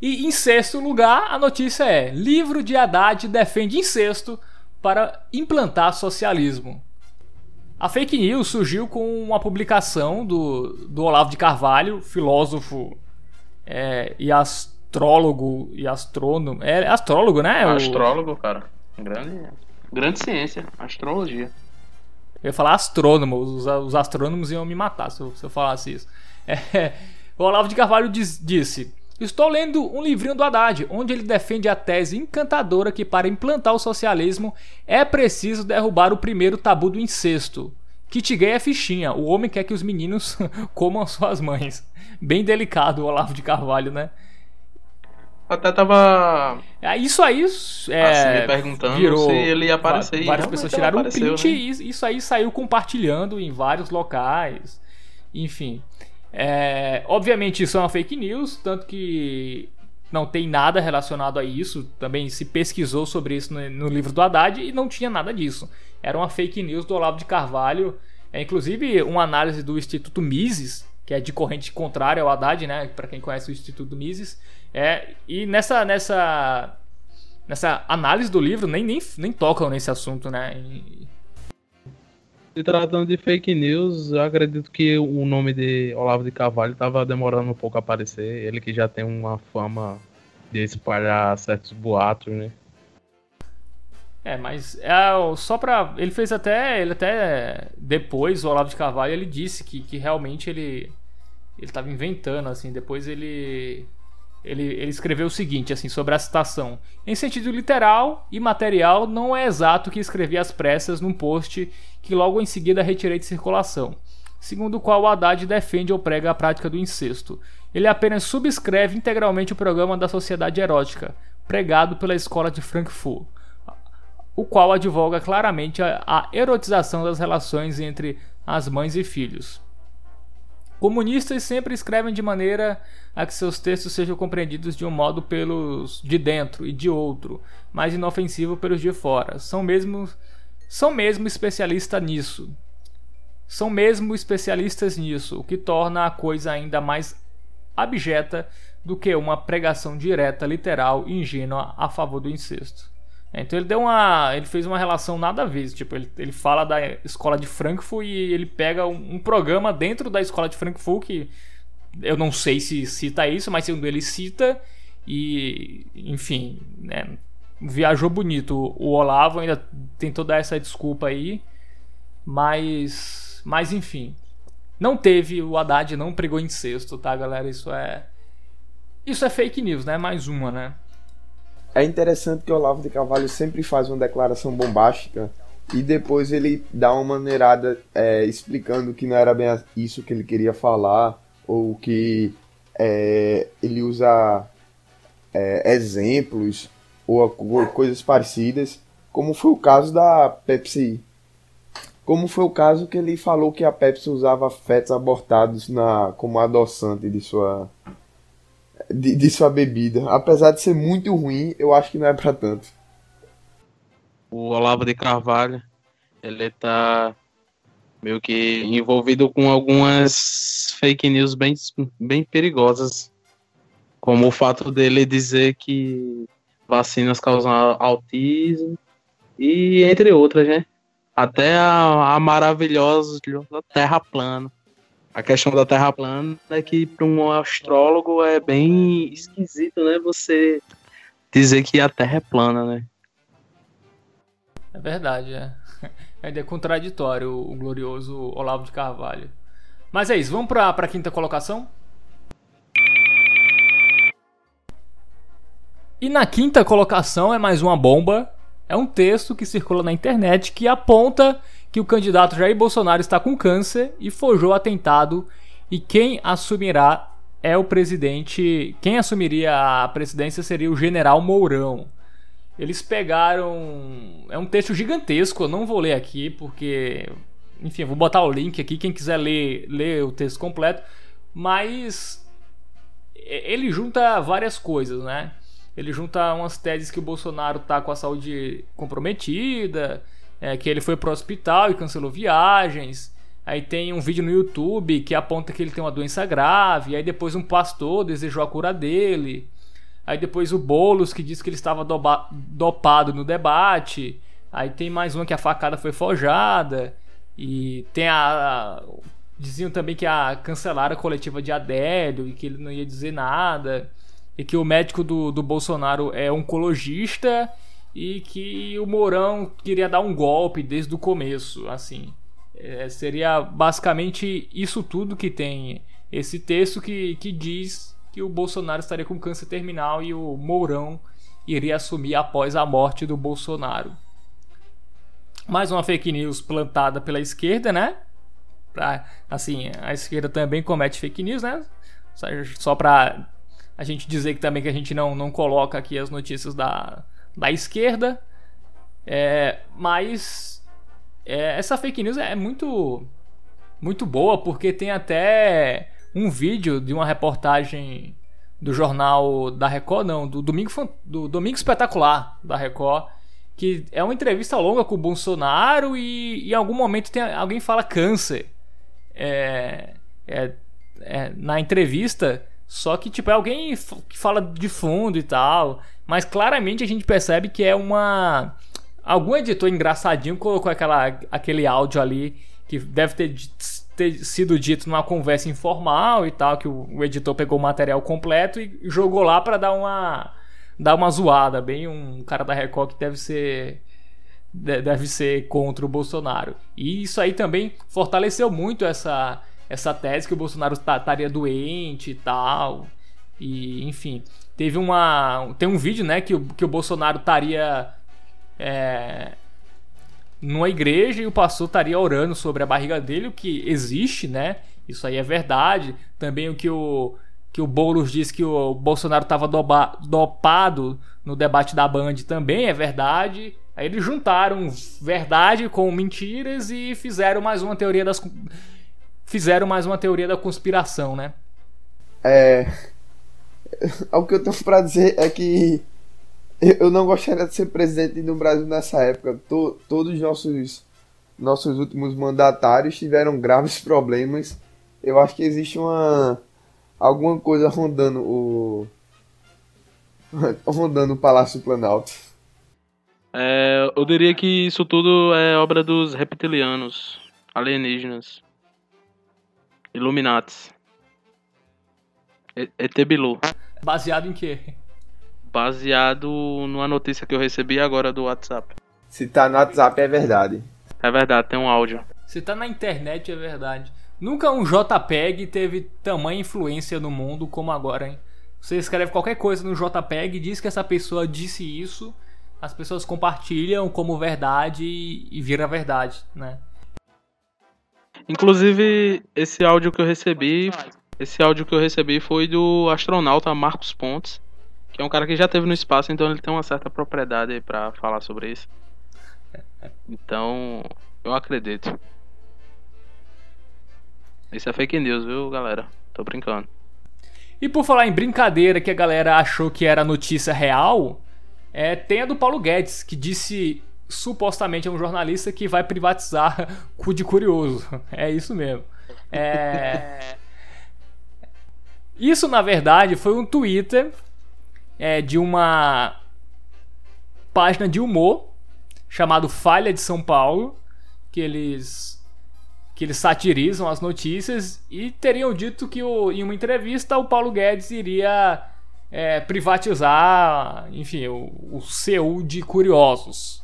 E em sexto lugar, a notícia é: livro de Haddad defende incesto para implantar socialismo. A fake news surgiu com uma publicação do, do Olavo de Carvalho, filósofo é, e astrólogo e astrônomo. É astrólogo, né? Astrólogo, o... cara. Grande, grande ciência, astrologia. Eu ia falar astrônomo, os, os astrônomos iam me matar se eu, se eu falasse isso. É, o Olavo de Carvalho diz, disse: Estou lendo um livrinho do Haddad, onde ele defende a tese encantadora que para implantar o socialismo é preciso derrubar o primeiro tabu do incesto. Kit gay é fichinha. O homem quer que os meninos comam suas mães. Bem delicado o Olavo de Carvalho, né? Até tava. É, isso aí é, assim, me perguntando virou, se ele ia aparecer. Várias pessoas tiraram um apareceu, print né? e isso aí saiu compartilhando em vários locais. Enfim. É, obviamente isso é uma fake news, tanto que não tem nada relacionado a isso. Também se pesquisou sobre isso no, no livro do Haddad e não tinha nada disso. Era uma fake news do Olavo de Carvalho. É inclusive uma análise do Instituto Mises, que é de corrente contrária ao Haddad, né? Para quem conhece o Instituto Mises. É, e nessa, nessa, nessa análise do livro nem, nem, nem tocam nesse assunto, né? E- Se tratando de fake news, eu acredito que o nome de Olavo de Carvalho estava demorando um pouco a aparecer. Ele que já tem uma fama de espalhar certos boatos, né? É, mas é, só pra. Ele fez até. Ele até. Depois, o Olavo de Carvalho, ele disse que, que realmente ele. Ele tava inventando, assim. Depois ele. Ele, ele escreveu o seguinte, assim, sobre a citação. Em sentido literal e material, não é exato que escrevi às pressas num post que logo em seguida retirei de circulação. Segundo o qual o Haddad defende ou prega a prática do incesto. Ele apenas subscreve integralmente o programa da Sociedade Erótica, pregado pela Escola de Frankfurt o qual advoga claramente a, a erotização das relações entre as mães e filhos. Comunistas sempre escrevem de maneira a que seus textos sejam compreendidos de um modo pelos de dentro e de outro, mais inofensivo pelos de fora. São mesmo são mesmo especialistas nisso. São mesmo especialistas nisso, o que torna a coisa ainda mais abjeta do que uma pregação direta, literal e ingênua a favor do incesto. É, Então ele deu uma. Ele fez uma relação nada a ver. Tipo, ele, ele fala da escola de Frankfurt e ele pega um, um programa dentro da escola de Frankfurt que eu não sei se cita isso, mas segundo ele cita. E. Enfim, né, viajou bonito. O Olavo ainda tentou dar essa desculpa aí. Mas. Mas enfim. Não teve, o Haddad não pregou incesto, tá, galera? Isso é. Isso é fake news, né? Mais uma, né? É interessante que o Olavo de Carvalho sempre faz uma declaração bombástica e depois ele dá uma maneirada é, explicando que não era bem isso que ele queria falar ou que é, ele usa é, exemplos ou co- coisas parecidas, como foi o caso da Pepsi. Como foi o caso que ele falou que a Pepsi usava fetos abortados na, como adoçante de sua de, de sua bebida. Apesar de ser muito ruim, eu acho que não é pra tanto. O Olavo de Carvalho, ele tá meio que envolvido com algumas fake news bem, bem perigosas. Como o fato dele dizer que vacinas causam autismo e entre outras, né? Até a, a maravilhosa Terra plana. A questão da Terra plana é que para um astrólogo é bem esquisito, né? Você dizer que a Terra é plana, né? É verdade, é. Ainda é contraditório o glorioso Olavo de Carvalho. Mas é isso, vamos pra, pra quinta colocação? E na quinta colocação é mais uma bomba. É um texto que circula na internet que aponta que o candidato Jair Bolsonaro está com câncer e forjou atentado e quem assumirá é o presidente, quem assumiria a presidência seria o general Mourão. Eles pegaram. É um texto gigantesco, eu não vou ler aqui, porque. Enfim, eu vou botar o link aqui, quem quiser ler, ler o texto completo. Mas. Ele junta várias coisas, né? Ele junta umas teses que o Bolsonaro tá com a saúde comprometida, é, que ele foi pro hospital e cancelou viagens. Aí tem um vídeo no YouTube que aponta que ele tem uma doença grave. Aí depois um pastor desejou a cura dele. Aí depois o Boulos que disse que ele estava dopado no debate. Aí tem mais uma que a facada foi forjada. E tem a. Diziam também que a cancelaram a coletiva de Adélio e que ele não ia dizer nada. E que o médico do, do Bolsonaro é oncologista e que o Mourão queria dar um golpe desde o começo. Assim. É, seria basicamente isso tudo que tem esse texto que, que diz que o Bolsonaro estaria com câncer terminal e o Mourão iria assumir após a morte do Bolsonaro. Mais uma fake news plantada pela esquerda, né? Pra, assim, a esquerda também comete fake news, né? Só, pra a gente dizer que também que a gente não, não coloca aqui as notícias da, da esquerda. É, mas é, essa fake news é muito muito boa porque tem até um vídeo de uma reportagem do jornal da Record, não, do Domingo, do Domingo Espetacular da Record, que é uma entrevista longa com o Bolsonaro e, em algum momento tem, alguém fala câncer é, é, é, na entrevista, só que tipo é alguém que fala de fundo e tal, mas claramente a gente percebe que é uma algum editor engraçadinho colocou aquela, aquele áudio ali que deve ter, ter sido dito numa conversa informal e tal, que o, o editor pegou o material completo e jogou lá para dar uma dar uma zoada, bem um cara da Record que deve ser deve ser contra o Bolsonaro. E isso aí também fortaleceu muito essa essa tese que o Bolsonaro estaria doente e tal. E enfim, teve uma tem um vídeo, né, que o, que o Bolsonaro estaria é, numa igreja e o pastor estaria orando sobre a barriga dele, o que existe, né? Isso aí é verdade. Também o que o que o Boulos disse que o Bolsonaro estava dopado no debate da Band também é verdade. Aí eles juntaram verdade com mentiras e fizeram mais uma teoria das fizeram mais uma teoria da conspiração, né? É, o que eu tenho para dizer é que eu não gostaria de ser presidente do Brasil nessa época. To, todos os nossos, nossos últimos mandatários tiveram graves problemas. Eu acho que existe uma alguma coisa rondando o rondando o Palácio Planalto. É, eu diria que isso tudo é obra dos reptilianos, alienígenas, Illuminatis, ET Bilu. Baseado em quê? baseado numa notícia que eu recebi agora do WhatsApp. Se tá no WhatsApp é verdade. É verdade, tem um áudio. Se tá na internet é verdade. Nunca um JPEG teve tamanha influência no mundo como agora, hein? Você escreve qualquer coisa no JPEG, diz que essa pessoa disse isso, as pessoas compartilham como verdade e vira verdade, né? Inclusive, esse áudio que eu recebi, esse áudio que eu recebi foi do astronauta Marcos Pontes, que é um cara que já teve no espaço, então ele tem uma certa propriedade para falar sobre isso. Então, eu acredito. Isso é fake news, viu, galera? Tô brincando. E por falar em brincadeira que a galera achou que era notícia real, é, tem a do Paulo Guedes, que disse supostamente é um jornalista que vai privatizar cu de curioso. É isso mesmo. É... Isso, na verdade, foi um Twitter é, de uma página de humor chamado Falha de São Paulo, que eles que eles satirizam as notícias e teriam dito que o, em uma entrevista o Paulo Guedes iria é, privatizar, enfim, o, o CU de curiosos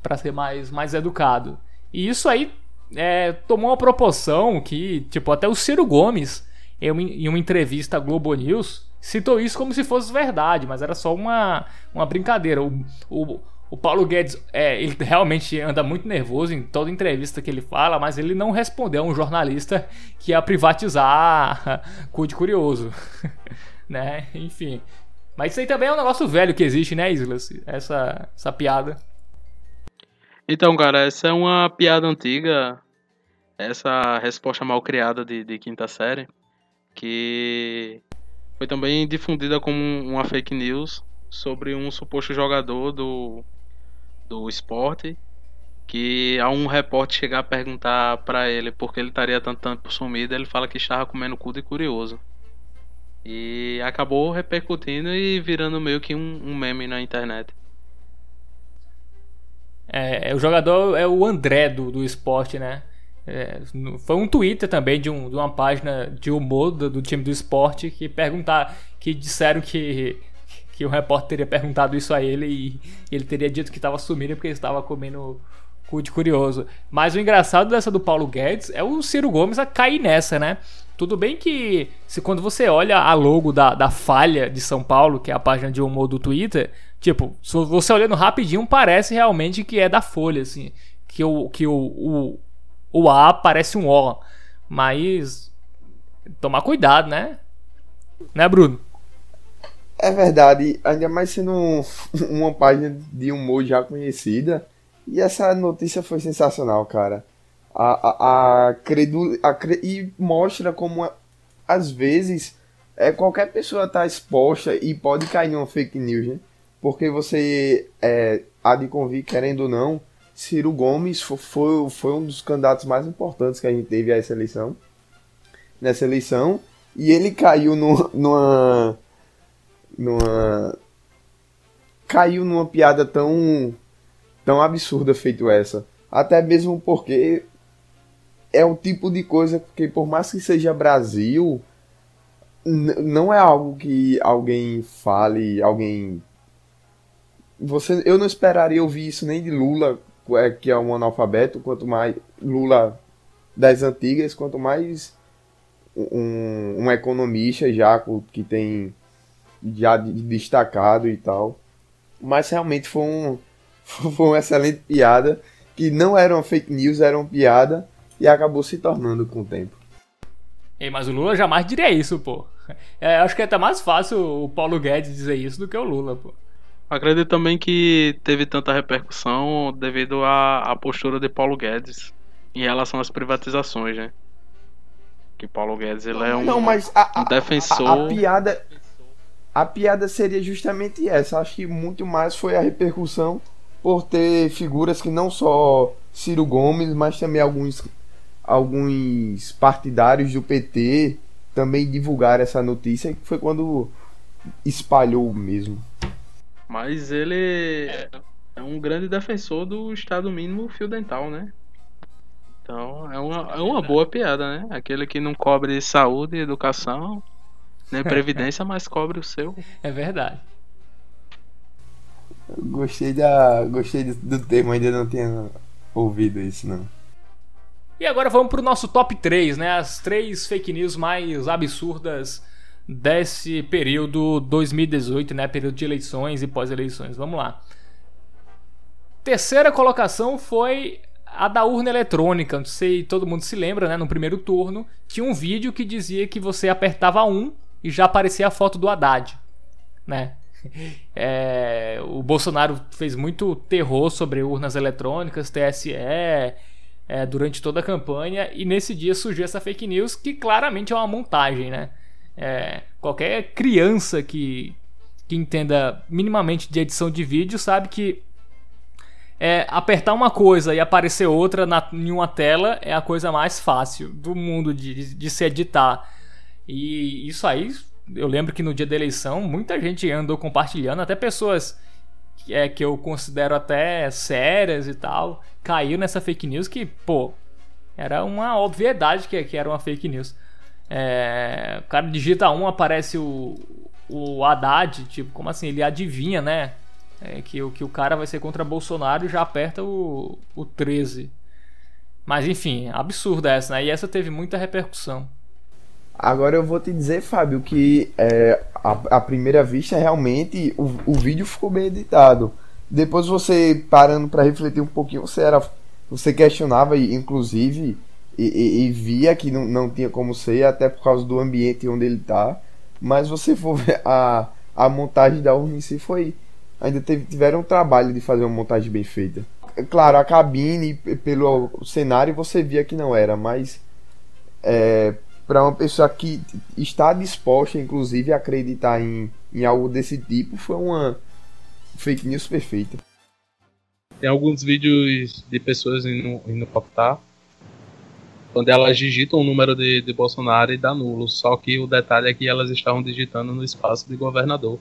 para ser mais, mais educado. E isso aí é, tomou uma proporção que, tipo, até o Ciro Gomes, em uma, entrevista à Globo News, citou isso como se fosse verdade, mas era só uma, uma brincadeira. O, o, o Paulo Guedes, é, ele realmente anda muito nervoso em toda entrevista que ele fala, mas ele não respondeu a um jornalista que ia privatizar cu de curioso, né? Enfim. Mas isso aí também é um negócio velho que existe, né, Islas? Essa, essa piada. Então, cara, essa é uma piada antiga. Essa resposta mal criada de, de quinta série. Que foi também difundida como uma fake news sobre um suposto jogador do, do esporte que a um repórter chegar a perguntar para ele por que ele estaria tanto tempo sumido, ele fala que estava comendo cu de curioso. E acabou repercutindo e virando meio que um, um meme na internet. É, é, o jogador é o André do, do esporte, né? É, foi um Twitter também de, um, de uma página de humor do, do, time do esporte que perguntar, que disseram que que o repórter teria perguntado isso a ele e ele teria dito que estava sumindo porque estava comendo cu de curioso. Mas o engraçado dessa do Paulo Guedes é o Ciro Gomes a cair nessa, né? Tudo bem que se quando você olha a logo da, da falha de São Paulo, que é a página de humor do Twitter, tipo, você olhando rapidinho, parece realmente que é da Folha, assim que o, que o, o, o A parece um O. Mas tomar cuidado, né? Né, Bruno? É verdade, ainda mais sendo um, uma página de humor já conhecida. E essa notícia foi sensacional, cara. A, a, a, credul, a e mostra como às vezes é, qualquer pessoa está exposta e pode cair numa fake news, né? Porque você é, há de convir, querendo ou não, Ciro Gomes foi, foi, um dos candidatos mais importantes que a gente teve a essa eleição. Nessa eleição. E ele caiu no, numa. numa. Caiu numa piada tão. tão absurda feito essa. Até mesmo porque é um tipo de coisa que, por mais que seja Brasil, não é algo que alguém fale, alguém. Você, eu não esperaria ouvir isso nem de Lula, é, que é um analfabeto, quanto mais Lula das antigas, quanto mais um, um economista já que tem já destacado e tal. Mas realmente foi um foi uma excelente piada que não era uma fake news, era uma piada e acabou se tornando com o tempo. Ei, mas o Lula jamais diria isso, pô. É, acho que é até mais fácil o Paulo Guedes dizer isso do que o Lula, pô. Acredito também que teve tanta repercussão devido à, à postura de Paulo Guedes em relação às privatizações, né? Que Paulo Guedes ele é um, Não, a, um defensor. A, a, piada, a piada seria justamente essa. Acho que muito mais foi a repercussão por ter figuras que não só Ciro Gomes, mas também alguns alguns partidários do PT também divulgaram essa notícia, que foi quando espalhou mesmo. Mas ele é um grande defensor do Estado mínimo fio dental, né? Então é uma, é uma boa piada, né? Aquele que não cobre saúde, educação, nem previdência, mas cobre o seu. É verdade. Gostei da. Gostei do termo, ainda não tinha ouvido isso não. E agora vamos pro nosso top 3, né? As três fake news mais absurdas desse período 2018, né? Período de eleições e pós-eleições. Vamos lá. Terceira colocação foi a da urna eletrônica. Não sei, todo mundo se lembra, né? No primeiro turno, tinha um vídeo que dizia que você apertava um e já aparecia a foto do Haddad, né? É, o Bolsonaro fez muito terror sobre urnas eletrônicas, TSE, é, durante toda a campanha e nesse dia surgiu essa fake news que claramente é uma montagem, né? É, qualquer criança que, que entenda minimamente de edição de vídeo sabe que é, apertar uma coisa e aparecer outra na, em uma tela é a coisa mais fácil do mundo de, de se editar. E isso aí, eu lembro que no dia da eleição muita gente andou compartilhando, até pessoas é, que eu considero até sérias e tal, caiu nessa fake news que, pô, era uma obviedade que, que era uma fake news. É, o cara digita um, aparece o, o Haddad, tipo, como assim? Ele adivinha, né? É, que, que o cara vai ser contra Bolsonaro e já aperta o, o 13. Mas enfim, absurda essa, né? E essa teve muita repercussão. Agora eu vou te dizer, Fábio, que é, a, a primeira vista realmente o, o vídeo ficou bem editado. Depois você parando para refletir um pouquinho, você era você questionava inclusive e, e, e, via que não, não tinha como ser até por causa do ambiente onde ele tá. Mas você for ver a, a montagem da urna em si foi ainda teve, tiveram um trabalho de fazer uma montagem bem feita. Claro, a cabine pelo cenário você via que não era, mas é, para uma pessoa que está disposta, inclusive, a acreditar em, em algo desse tipo, foi uma fake news perfeita. Tem alguns vídeos de pessoas indo, indo votar, quando elas digitam o número de, de Bolsonaro e dá nulo. Só que o detalhe é que elas estavam digitando no espaço de governador.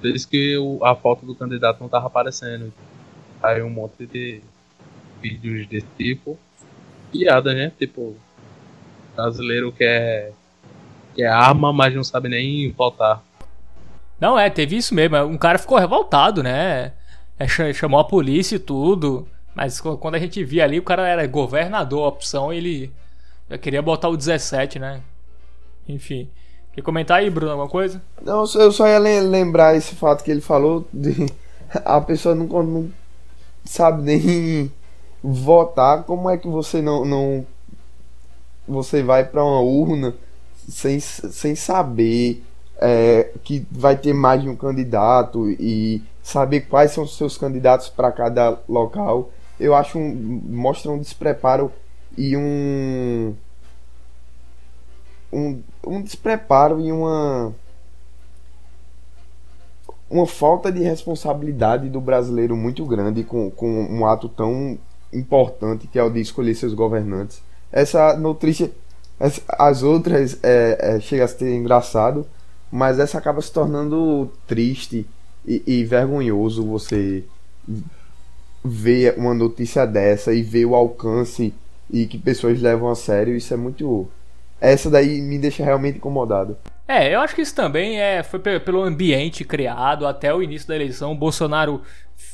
Por isso que o, a foto do candidato não estava aparecendo. Aí um monte de vídeos desse tipo. Piada, né? Tipo, brasileiro quer, quer arma, mas não sabe nem votar. Não, é, teve isso mesmo. Um cara ficou revoltado, né? É, chamou a polícia e tudo. Mas quando a gente via ali, o cara era governador, a opção, ele já queria botar o 17, né? Enfim. Quer comentar aí, Bruno, alguma coisa? Não, eu só ia lembrar esse fato que ele falou de a pessoa não, não sabe nem votar, como é que você não, não você vai para uma urna sem, sem saber é, que vai ter mais de um candidato e saber quais são os seus candidatos para cada local, eu acho um, mostra um despreparo e um, um um despreparo e uma uma falta de responsabilidade do brasileiro muito grande com, com um ato tão importante que é o de escolher seus governantes. Essa notícia, as outras é, é, chega a ser engraçado, mas essa acaba se tornando triste e, e vergonhoso você ver uma notícia dessa e ver o alcance e que pessoas levam a sério. Isso é muito. Essa daí me deixa realmente incomodado. É, eu acho que isso também é, foi pelo ambiente criado até o início da eleição. O Bolsonaro.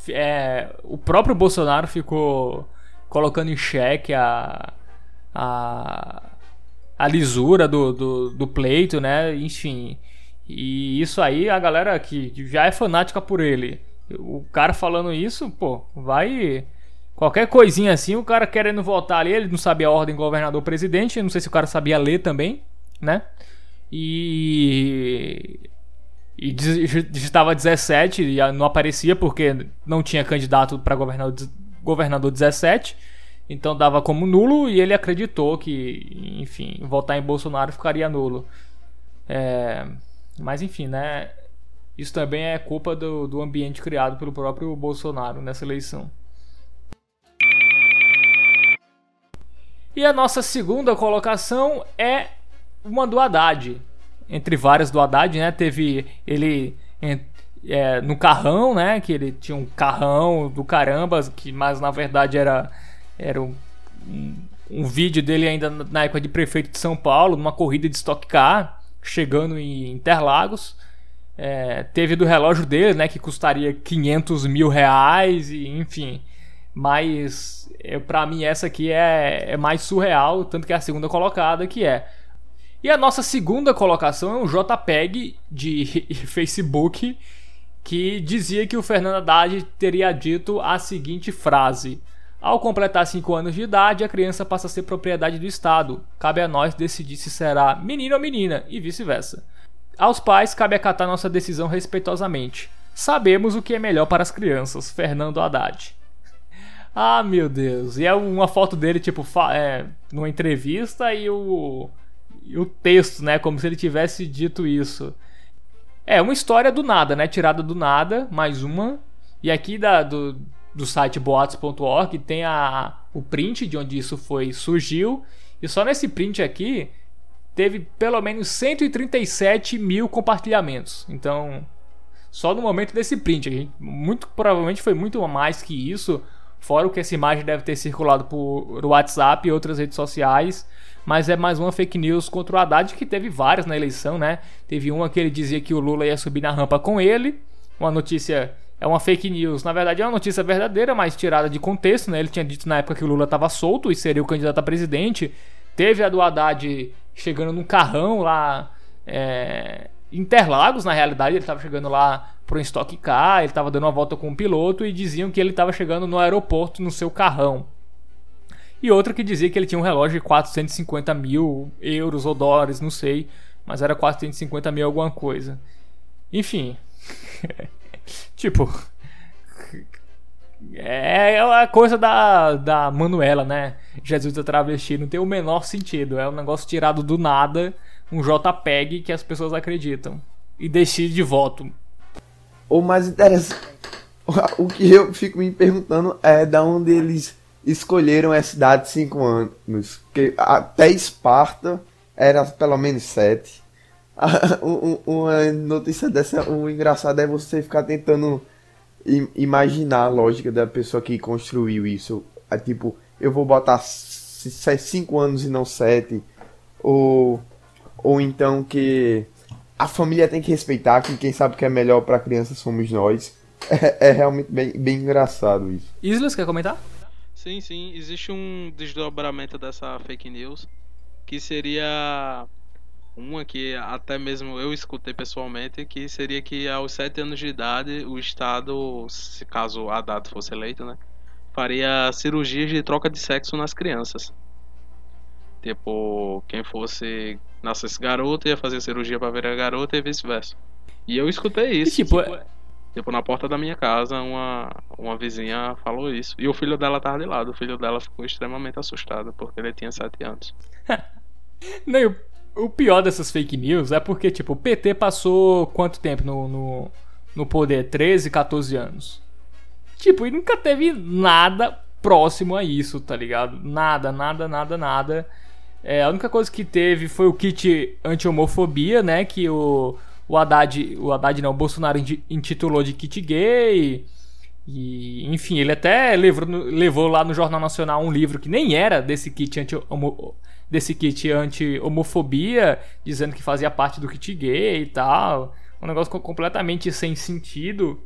É, o próprio Bolsonaro ficou colocando em xeque a. a, a lisura do, do, do pleito, né? Enfim. E isso aí, a galera que já é fanática por ele. O cara falando isso, pô, vai. Qualquer coisinha assim, o cara querendo votar ali, ele não sabia a ordem governador-presidente, não sei se o cara sabia ler também, né? E. E digitava 17 e não aparecia porque não tinha candidato para governador, governador 17. Então dava como nulo e ele acreditou que, enfim, votar em Bolsonaro ficaria nulo. É, mas enfim, né? Isso também é culpa do, do ambiente criado pelo próprio Bolsonaro nessa eleição. E a nossa segunda colocação é uma do Haddad. Entre várias do Haddad, né? Teve ele é, no carrão, né? Que ele tinha um carrão do caramba, que mas na verdade era, era um, um, um vídeo dele ainda na época de prefeito de São Paulo, numa corrida de Stock Car, chegando em Interlagos. É, teve do relógio dele, né? Que custaria 500 mil reais, e enfim. Mas é, para mim essa aqui é, é mais surreal, tanto que é a segunda colocada, que é e a nossa segunda colocação é um JPEG de Facebook que dizia que o Fernando Haddad teria dito a seguinte frase: Ao completar 5 anos de idade, a criança passa a ser propriedade do Estado. Cabe a nós decidir se será menino ou menina, e vice-versa. Aos pais, cabe acatar nossa decisão respeitosamente. Sabemos o que é melhor para as crianças. Fernando Haddad. Ah, meu Deus. E é uma foto dele, tipo, é, numa entrevista e o e o texto, né? Como se ele tivesse dito isso. É uma história do nada, né? Tirada do nada, mais uma. E aqui da, do, do site boatos.org tem a, o print de onde isso foi surgiu. E só nesse print aqui teve pelo menos 137 mil compartilhamentos. Então, só no momento desse print, gente, muito provavelmente foi muito mais que isso. Fora o que essa imagem deve ter circulado por WhatsApp e outras redes sociais mas é mais uma fake news contra o Haddad, que teve várias na eleição, né? Teve uma que ele dizia que o Lula ia subir na rampa com ele, uma notícia é uma fake news. Na verdade, é uma notícia verdadeira, mas tirada de contexto, né? Ele tinha dito na época que o Lula estava solto e seria o candidato a presidente. Teve a do Haddad chegando num carrão lá. É, Interlagos, na realidade, ele estava chegando lá para um Stock Car, ele estava dando uma volta com o piloto e diziam que ele estava chegando no aeroporto no seu carrão e outra que dizia que ele tinha um relógio de 450 mil euros ou dólares, não sei, mas era 450 mil alguma coisa. Enfim, tipo, é a coisa da, da Manuela, né? Jesus da travesti não tem o menor sentido. É um negócio tirado do nada, um JPEG que as pessoas acreditam. E decide de voto. O mais interessante. O que eu fico me perguntando é da onde eles escolheram essa idade de 5 anos. Até Esparta era pelo menos 7. Uma notícia dessa, o engraçado é você ficar tentando imaginar a lógica da pessoa que construiu isso. É tipo, eu vou botar 5 anos e não 7. Ou, ou então que a família tem que respeitar que quem sabe que é melhor para a criança somos nós. É, é realmente bem, bem engraçado isso. Islas, quer comentar? Sim, sim. Existe um desdobramento dessa fake news que seria uma que até mesmo eu escutei pessoalmente, que seria que aos 7 anos de idade o Estado, se caso a data fosse eleita, né? faria cirurgias de troca de sexo nas crianças. Tipo, quem fosse nascesse garoto ia fazer cirurgia para virar garota e vice-versa. E eu escutei isso. E, tipo, Tipo, na porta da minha casa, uma, uma vizinha falou isso. E o filho dela tava de lado. O filho dela ficou extremamente assustado, porque ele tinha 7 anos. Não, o, pior dessas fake news é porque, tipo, o PT passou quanto tempo no, no, no poder? 13, 14 anos. Tipo, e nunca teve nada próximo a isso, tá ligado? Nada, nada, nada, nada. É, a única coisa que teve foi o kit anti-homofobia, né? Que o, o Haddad, o Haddad não, o Bolsonaro intitulou de kit gay. E, enfim, ele até levou, levou lá no Jornal Nacional um livro que nem era desse kit anti desse kit anti-homofobia, dizendo que fazia parte do kit gay e tal. Um negócio completamente sem sentido.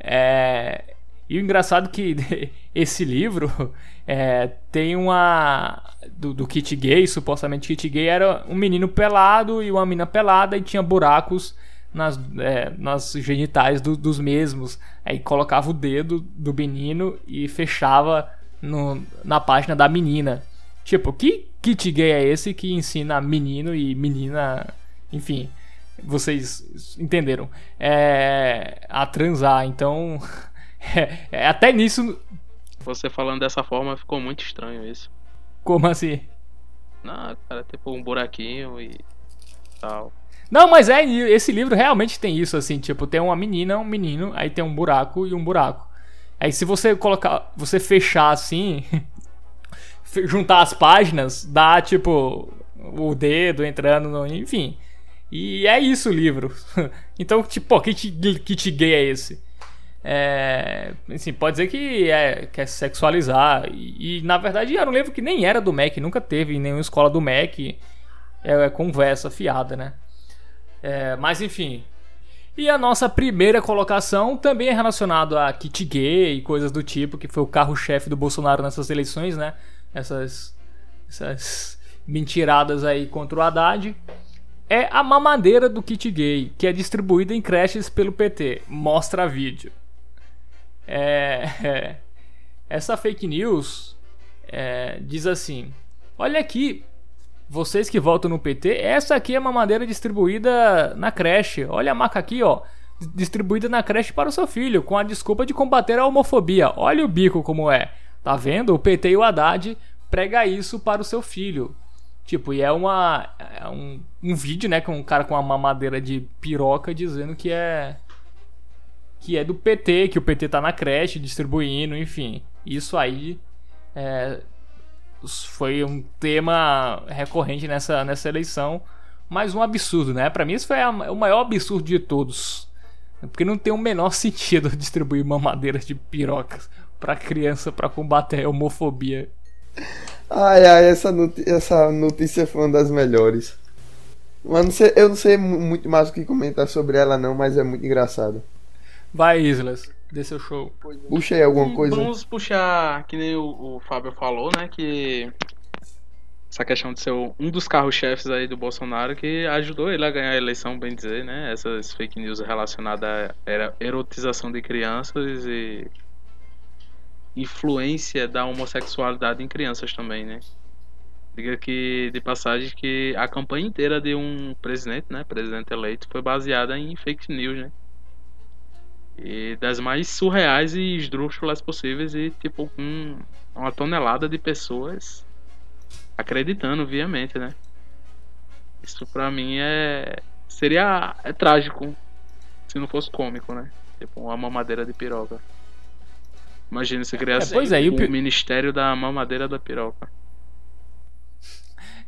É, e o engraçado é que esse livro é, tem uma. Do, do, kit gay, supostamente kit gay, era um menino pelado e uma menina pelada e tinha buracos nas, é, nas genitais do, dos mesmos. Aí colocava o dedo do menino e fechava no, na página da menina. Tipo, que kit gay é esse que ensina menino e menina. Enfim, vocês entenderam. É, a transar. Então. É, é, até nisso. Você falando dessa forma ficou muito estranho isso. Como assim? Não, cara, tipo um buraquinho e tal. Não, mas é, esse livro realmente tem isso, assim, tipo, tem uma menina, um menino, aí tem um buraco e um buraco. Aí se você colocar, você fechar assim, juntar as páginas, dá tipo o dedo entrando no, enfim. E é isso o livro. então, tipo, que kit gay é esse? É, assim, pode dizer que é, quer sexualizar. E, e, na verdade era um livro que nem era do Mac, nunca teve em nenhuma escola do Mac. É, é conversa fiada, né? É, mas enfim. E a nossa primeira colocação também é relacionado a kit gay e coisas do tipo, que foi o carro-chefe do Bolsonaro nessas eleições, né? Essas, essas mentiradas aí contra o Haddad. É a mamadeira do kit gay, que é distribuída em creches pelo PT. Mostra vídeo. É, é, essa fake news é, diz assim: Olha aqui, vocês que votam no PT, essa aqui é uma madeira distribuída na creche. Olha a marca aqui, ó. Distribuída na creche para o seu filho, com a desculpa de combater a homofobia. Olha o bico como é. Tá vendo? O PT e o Haddad prega isso para o seu filho. Tipo, e é uma. É um, um vídeo, né? Com um cara com uma mamadeira de piroca dizendo que é que é do PT, que o PT tá na creche distribuindo, enfim. Isso aí é, foi um tema recorrente nessa, nessa eleição, mas um absurdo, né? Para mim, isso foi a, o maior absurdo de todos. Porque não tem o menor sentido distribuir mamadeiras de pirocas para criança para combater a homofobia. Ai, ai, essa, essa notícia foi uma das melhores. Mas não sei, eu não sei muito mais o que comentar sobre ela, não, mas é muito engraçado. Vai, Islas, dê seu show. Puxa aí alguma coisa. Vamos puxar, que nem o, o Fábio falou, né? Que essa questão de ser um dos carros-chefes aí do Bolsonaro que ajudou ele a ganhar a eleição, bem dizer, né? Essas fake news relacionadas à erotização de crianças e influência da homossexualidade em crianças também, né? Diga que, de passagem, que a campanha inteira de um presidente, né? Presidente eleito, foi baseada em fake news, né? E das mais surreais e esdrúxulas possíveis e tipo com uma tonelada de pessoas acreditando viamente, né? Isso pra mim é seria é trágico se não fosse cômico, né? Tipo uma mamadeira de piroca. Imagina se criasse é, é, o. Ministério da Mamadeira da Piroca.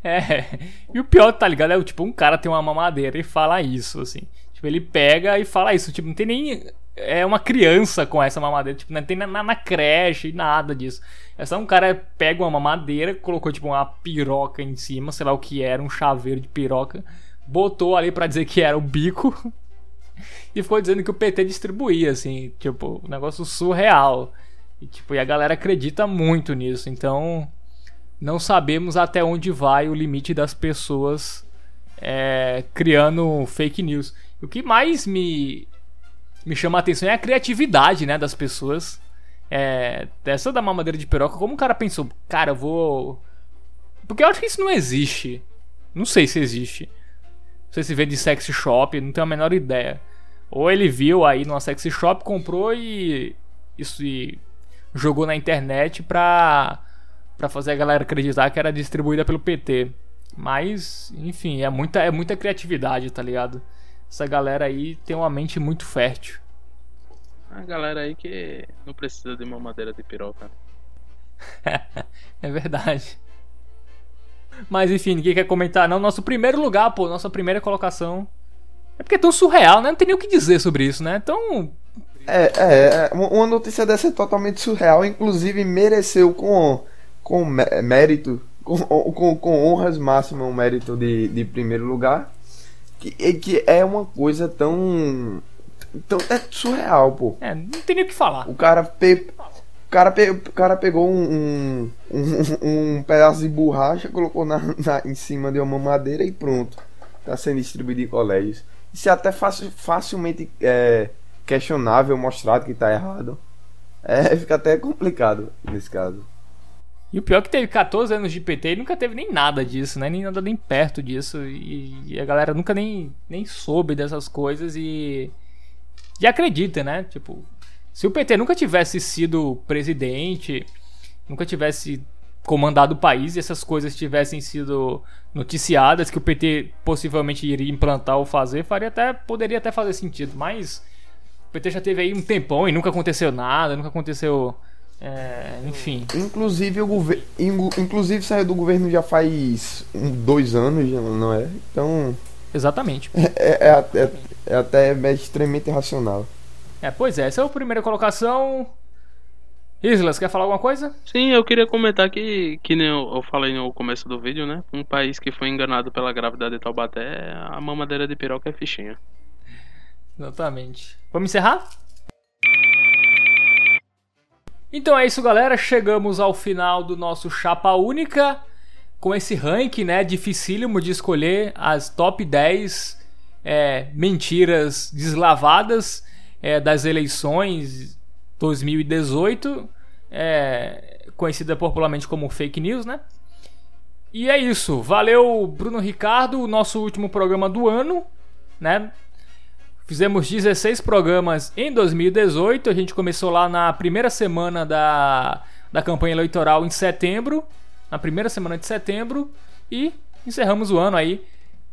É, e o pior, tá ligado? É tipo, um cara tem uma mamadeira e fala isso, assim. Tipo, ele pega e fala isso. Tipo, não tem nem é uma criança com essa mamadeira. Tipo, não tem na, na creche, nada disso. É só um cara pega uma mamadeira, colocou tipo uma piroca em cima, sei lá o que era, um chaveiro de piroca, botou ali para dizer que era o bico e ficou dizendo que o PT distribuía, assim, tipo, um negócio surreal. E, tipo, e a galera acredita muito nisso, então não sabemos até onde vai o limite das pessoas é, criando fake news. O que mais me me chama a atenção é a criatividade, né, das pessoas. é, dessa da mamadeira de piroca, como o cara pensou, cara, eu vou. Porque eu acho que isso não existe. Não sei se existe. Não sei se vende sex shop, não tenho a menor ideia. Ou ele viu aí numa sex shop, comprou e. Isso e jogou na internet pra, pra fazer a galera acreditar que era distribuída pelo PT. Mas, enfim, é muita, é muita criatividade, tá ligado? Essa galera aí tem uma mente muito fértil. A galera aí que não precisa de uma madeira de piroca. é verdade. Mas enfim, ninguém quer comentar não. Nosso primeiro lugar, pô, nossa primeira colocação. É porque é tão surreal, né? Não tem nem o que dizer sobre isso, né? Então. É, é, é uma notícia dessa é totalmente surreal, inclusive mereceu com, com mérito, com, com, com honras máximas o mérito de, de primeiro lugar. Que, que é uma coisa tão então é surreal, pô. É, não tem nem o que falar. O cara, pe... o cara, pe... o cara pegou um, um, um, pedaço de borracha, colocou na, na, em cima de uma madeira e pronto. Tá sendo distribuído em colégios. Isso é até facil, facilmente é, questionável, mostrado que tá errado. É, fica até complicado nesse caso. E o pior é que teve 14 anos de PT e nunca teve nem nada disso, né? Nem nada nem perto disso. E, e a galera nunca nem, nem soube dessas coisas e e acredita, né? Tipo, se o PT nunca tivesse sido presidente, nunca tivesse comandado o país e essas coisas tivessem sido noticiadas que o PT possivelmente iria implantar ou fazer, faria até poderia até fazer sentido, mas PT já teve aí um tempão e nunca aconteceu nada, nunca aconteceu é, enfim. Inclusive o governo, inclusive saiu do governo já faz dois anos, não é? Então Exatamente. É, é, é, é até extremamente irracional. É, pois é, essa é a primeira colocação. Islas, quer falar alguma coisa? Sim, eu queria comentar que, que nem eu, eu, falei no começo do vídeo, né? Um país que foi enganado pela gravidade de Taubaté, a mamadeira de piroca é fichinha. Exatamente. Vamos encerrar? Então é isso, galera. Chegamos ao final do nosso Chapa Única com esse ranking, né, dificílimo de escolher as top 10 é, mentiras deslavadas é, das eleições 2018, é, conhecida popularmente como fake news, né? E é isso. Valeu, Bruno Ricardo, nosso último programa do ano, né? Fizemos 16 programas em 2018. A gente começou lá na primeira semana da, da campanha eleitoral em setembro na primeira semana de setembro e encerramos o ano aí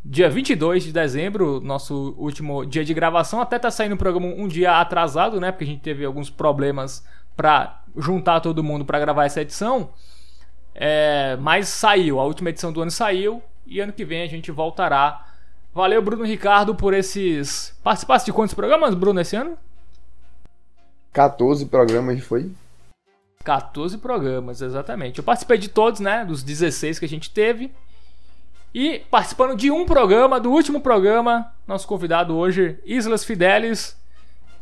dia 22 de dezembro, nosso último dia de gravação. Até tá saindo o programa um dia atrasado, né? Porque a gente teve alguns problemas para juntar todo mundo para gravar essa edição. É, mas saiu, a última edição do ano saiu e ano que vem a gente voltará. Valeu, Bruno Ricardo, por esses. Participasse de quantos programas, Bruno, esse ano? 14 programas, foi? 14 programas, exatamente. Eu participei de todos, né? Dos 16 que a gente teve. E participando de um programa, do último programa, nosso convidado hoje, Islas Fidelis.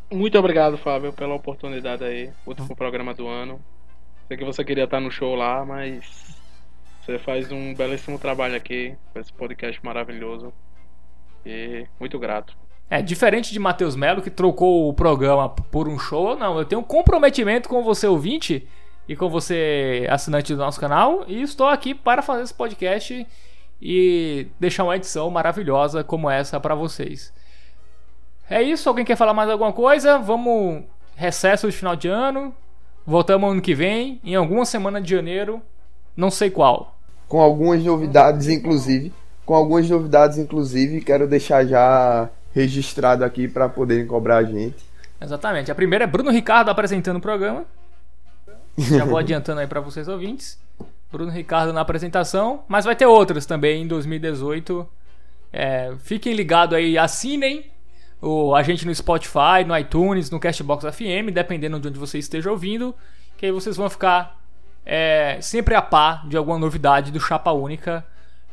Muito obrigado, Fábio, pela oportunidade aí. Último programa do ano. Sei que você queria estar no show lá, mas você faz um belíssimo trabalho aqui com esse podcast maravilhoso. E muito grato. É, diferente de Matheus Melo, que trocou o programa por um show, não. Eu tenho um comprometimento com você, ouvinte, e com você, assinante do nosso canal, e estou aqui para fazer esse podcast e deixar uma edição maravilhosa como essa para vocês. É isso, alguém quer falar mais alguma coisa? Vamos recesso de final de ano. Voltamos ano que vem, em alguma semana de janeiro, não sei qual. Com algumas novidades, inclusive. Com algumas novidades, inclusive, quero deixar já registrado aqui para poderem cobrar a gente. Exatamente. A primeira é Bruno Ricardo apresentando o programa. Já vou adiantando aí para vocês ouvintes. Bruno Ricardo na apresentação, mas vai ter outras também em 2018. É, fiquem ligados aí, assinem o, a gente no Spotify, no iTunes, no Castbox FM, dependendo de onde você esteja ouvindo, que aí vocês vão ficar é, sempre a par de alguma novidade do Chapa Única.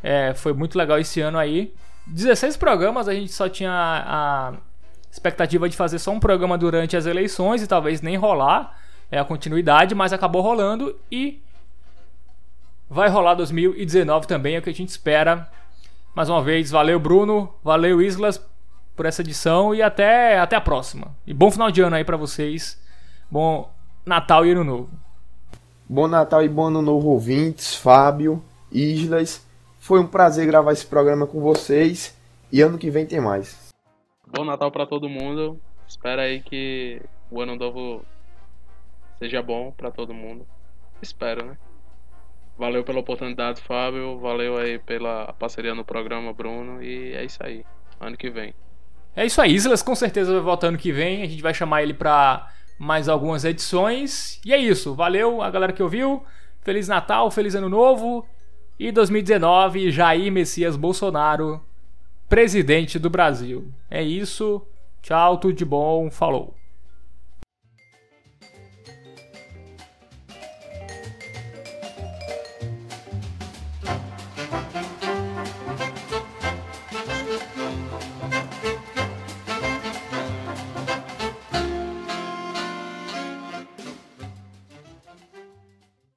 É, foi muito legal esse ano aí. 16 programas, a gente só tinha a expectativa de fazer só um programa durante as eleições e talvez nem rolar é a continuidade, mas acabou rolando e vai rolar 2019 também, é o que a gente espera. Mais uma vez, valeu Bruno, valeu Islas por essa edição e até, até a próxima. E bom final de ano aí para vocês. Bom Natal e Ano Novo. Bom Natal e bom Ano Novo, ouvintes, Fábio, Islas. Foi um prazer gravar esse programa com vocês e ano que vem tem mais. Bom Natal para todo mundo. Espera aí que o Ano Novo seja bom para todo mundo. Espero, né? Valeu pela oportunidade, Fábio. Valeu aí pela parceria no programa, Bruno. E é isso aí. Ano que vem. É isso aí. Islas com certeza vai voltar ano que vem. A gente vai chamar ele pra mais algumas edições. E é isso. Valeu a galera que ouviu. Feliz Natal, feliz Ano Novo. E 2019, Jair Messias Bolsonaro, presidente do Brasil. É isso. Tchau, tudo de bom. Falou.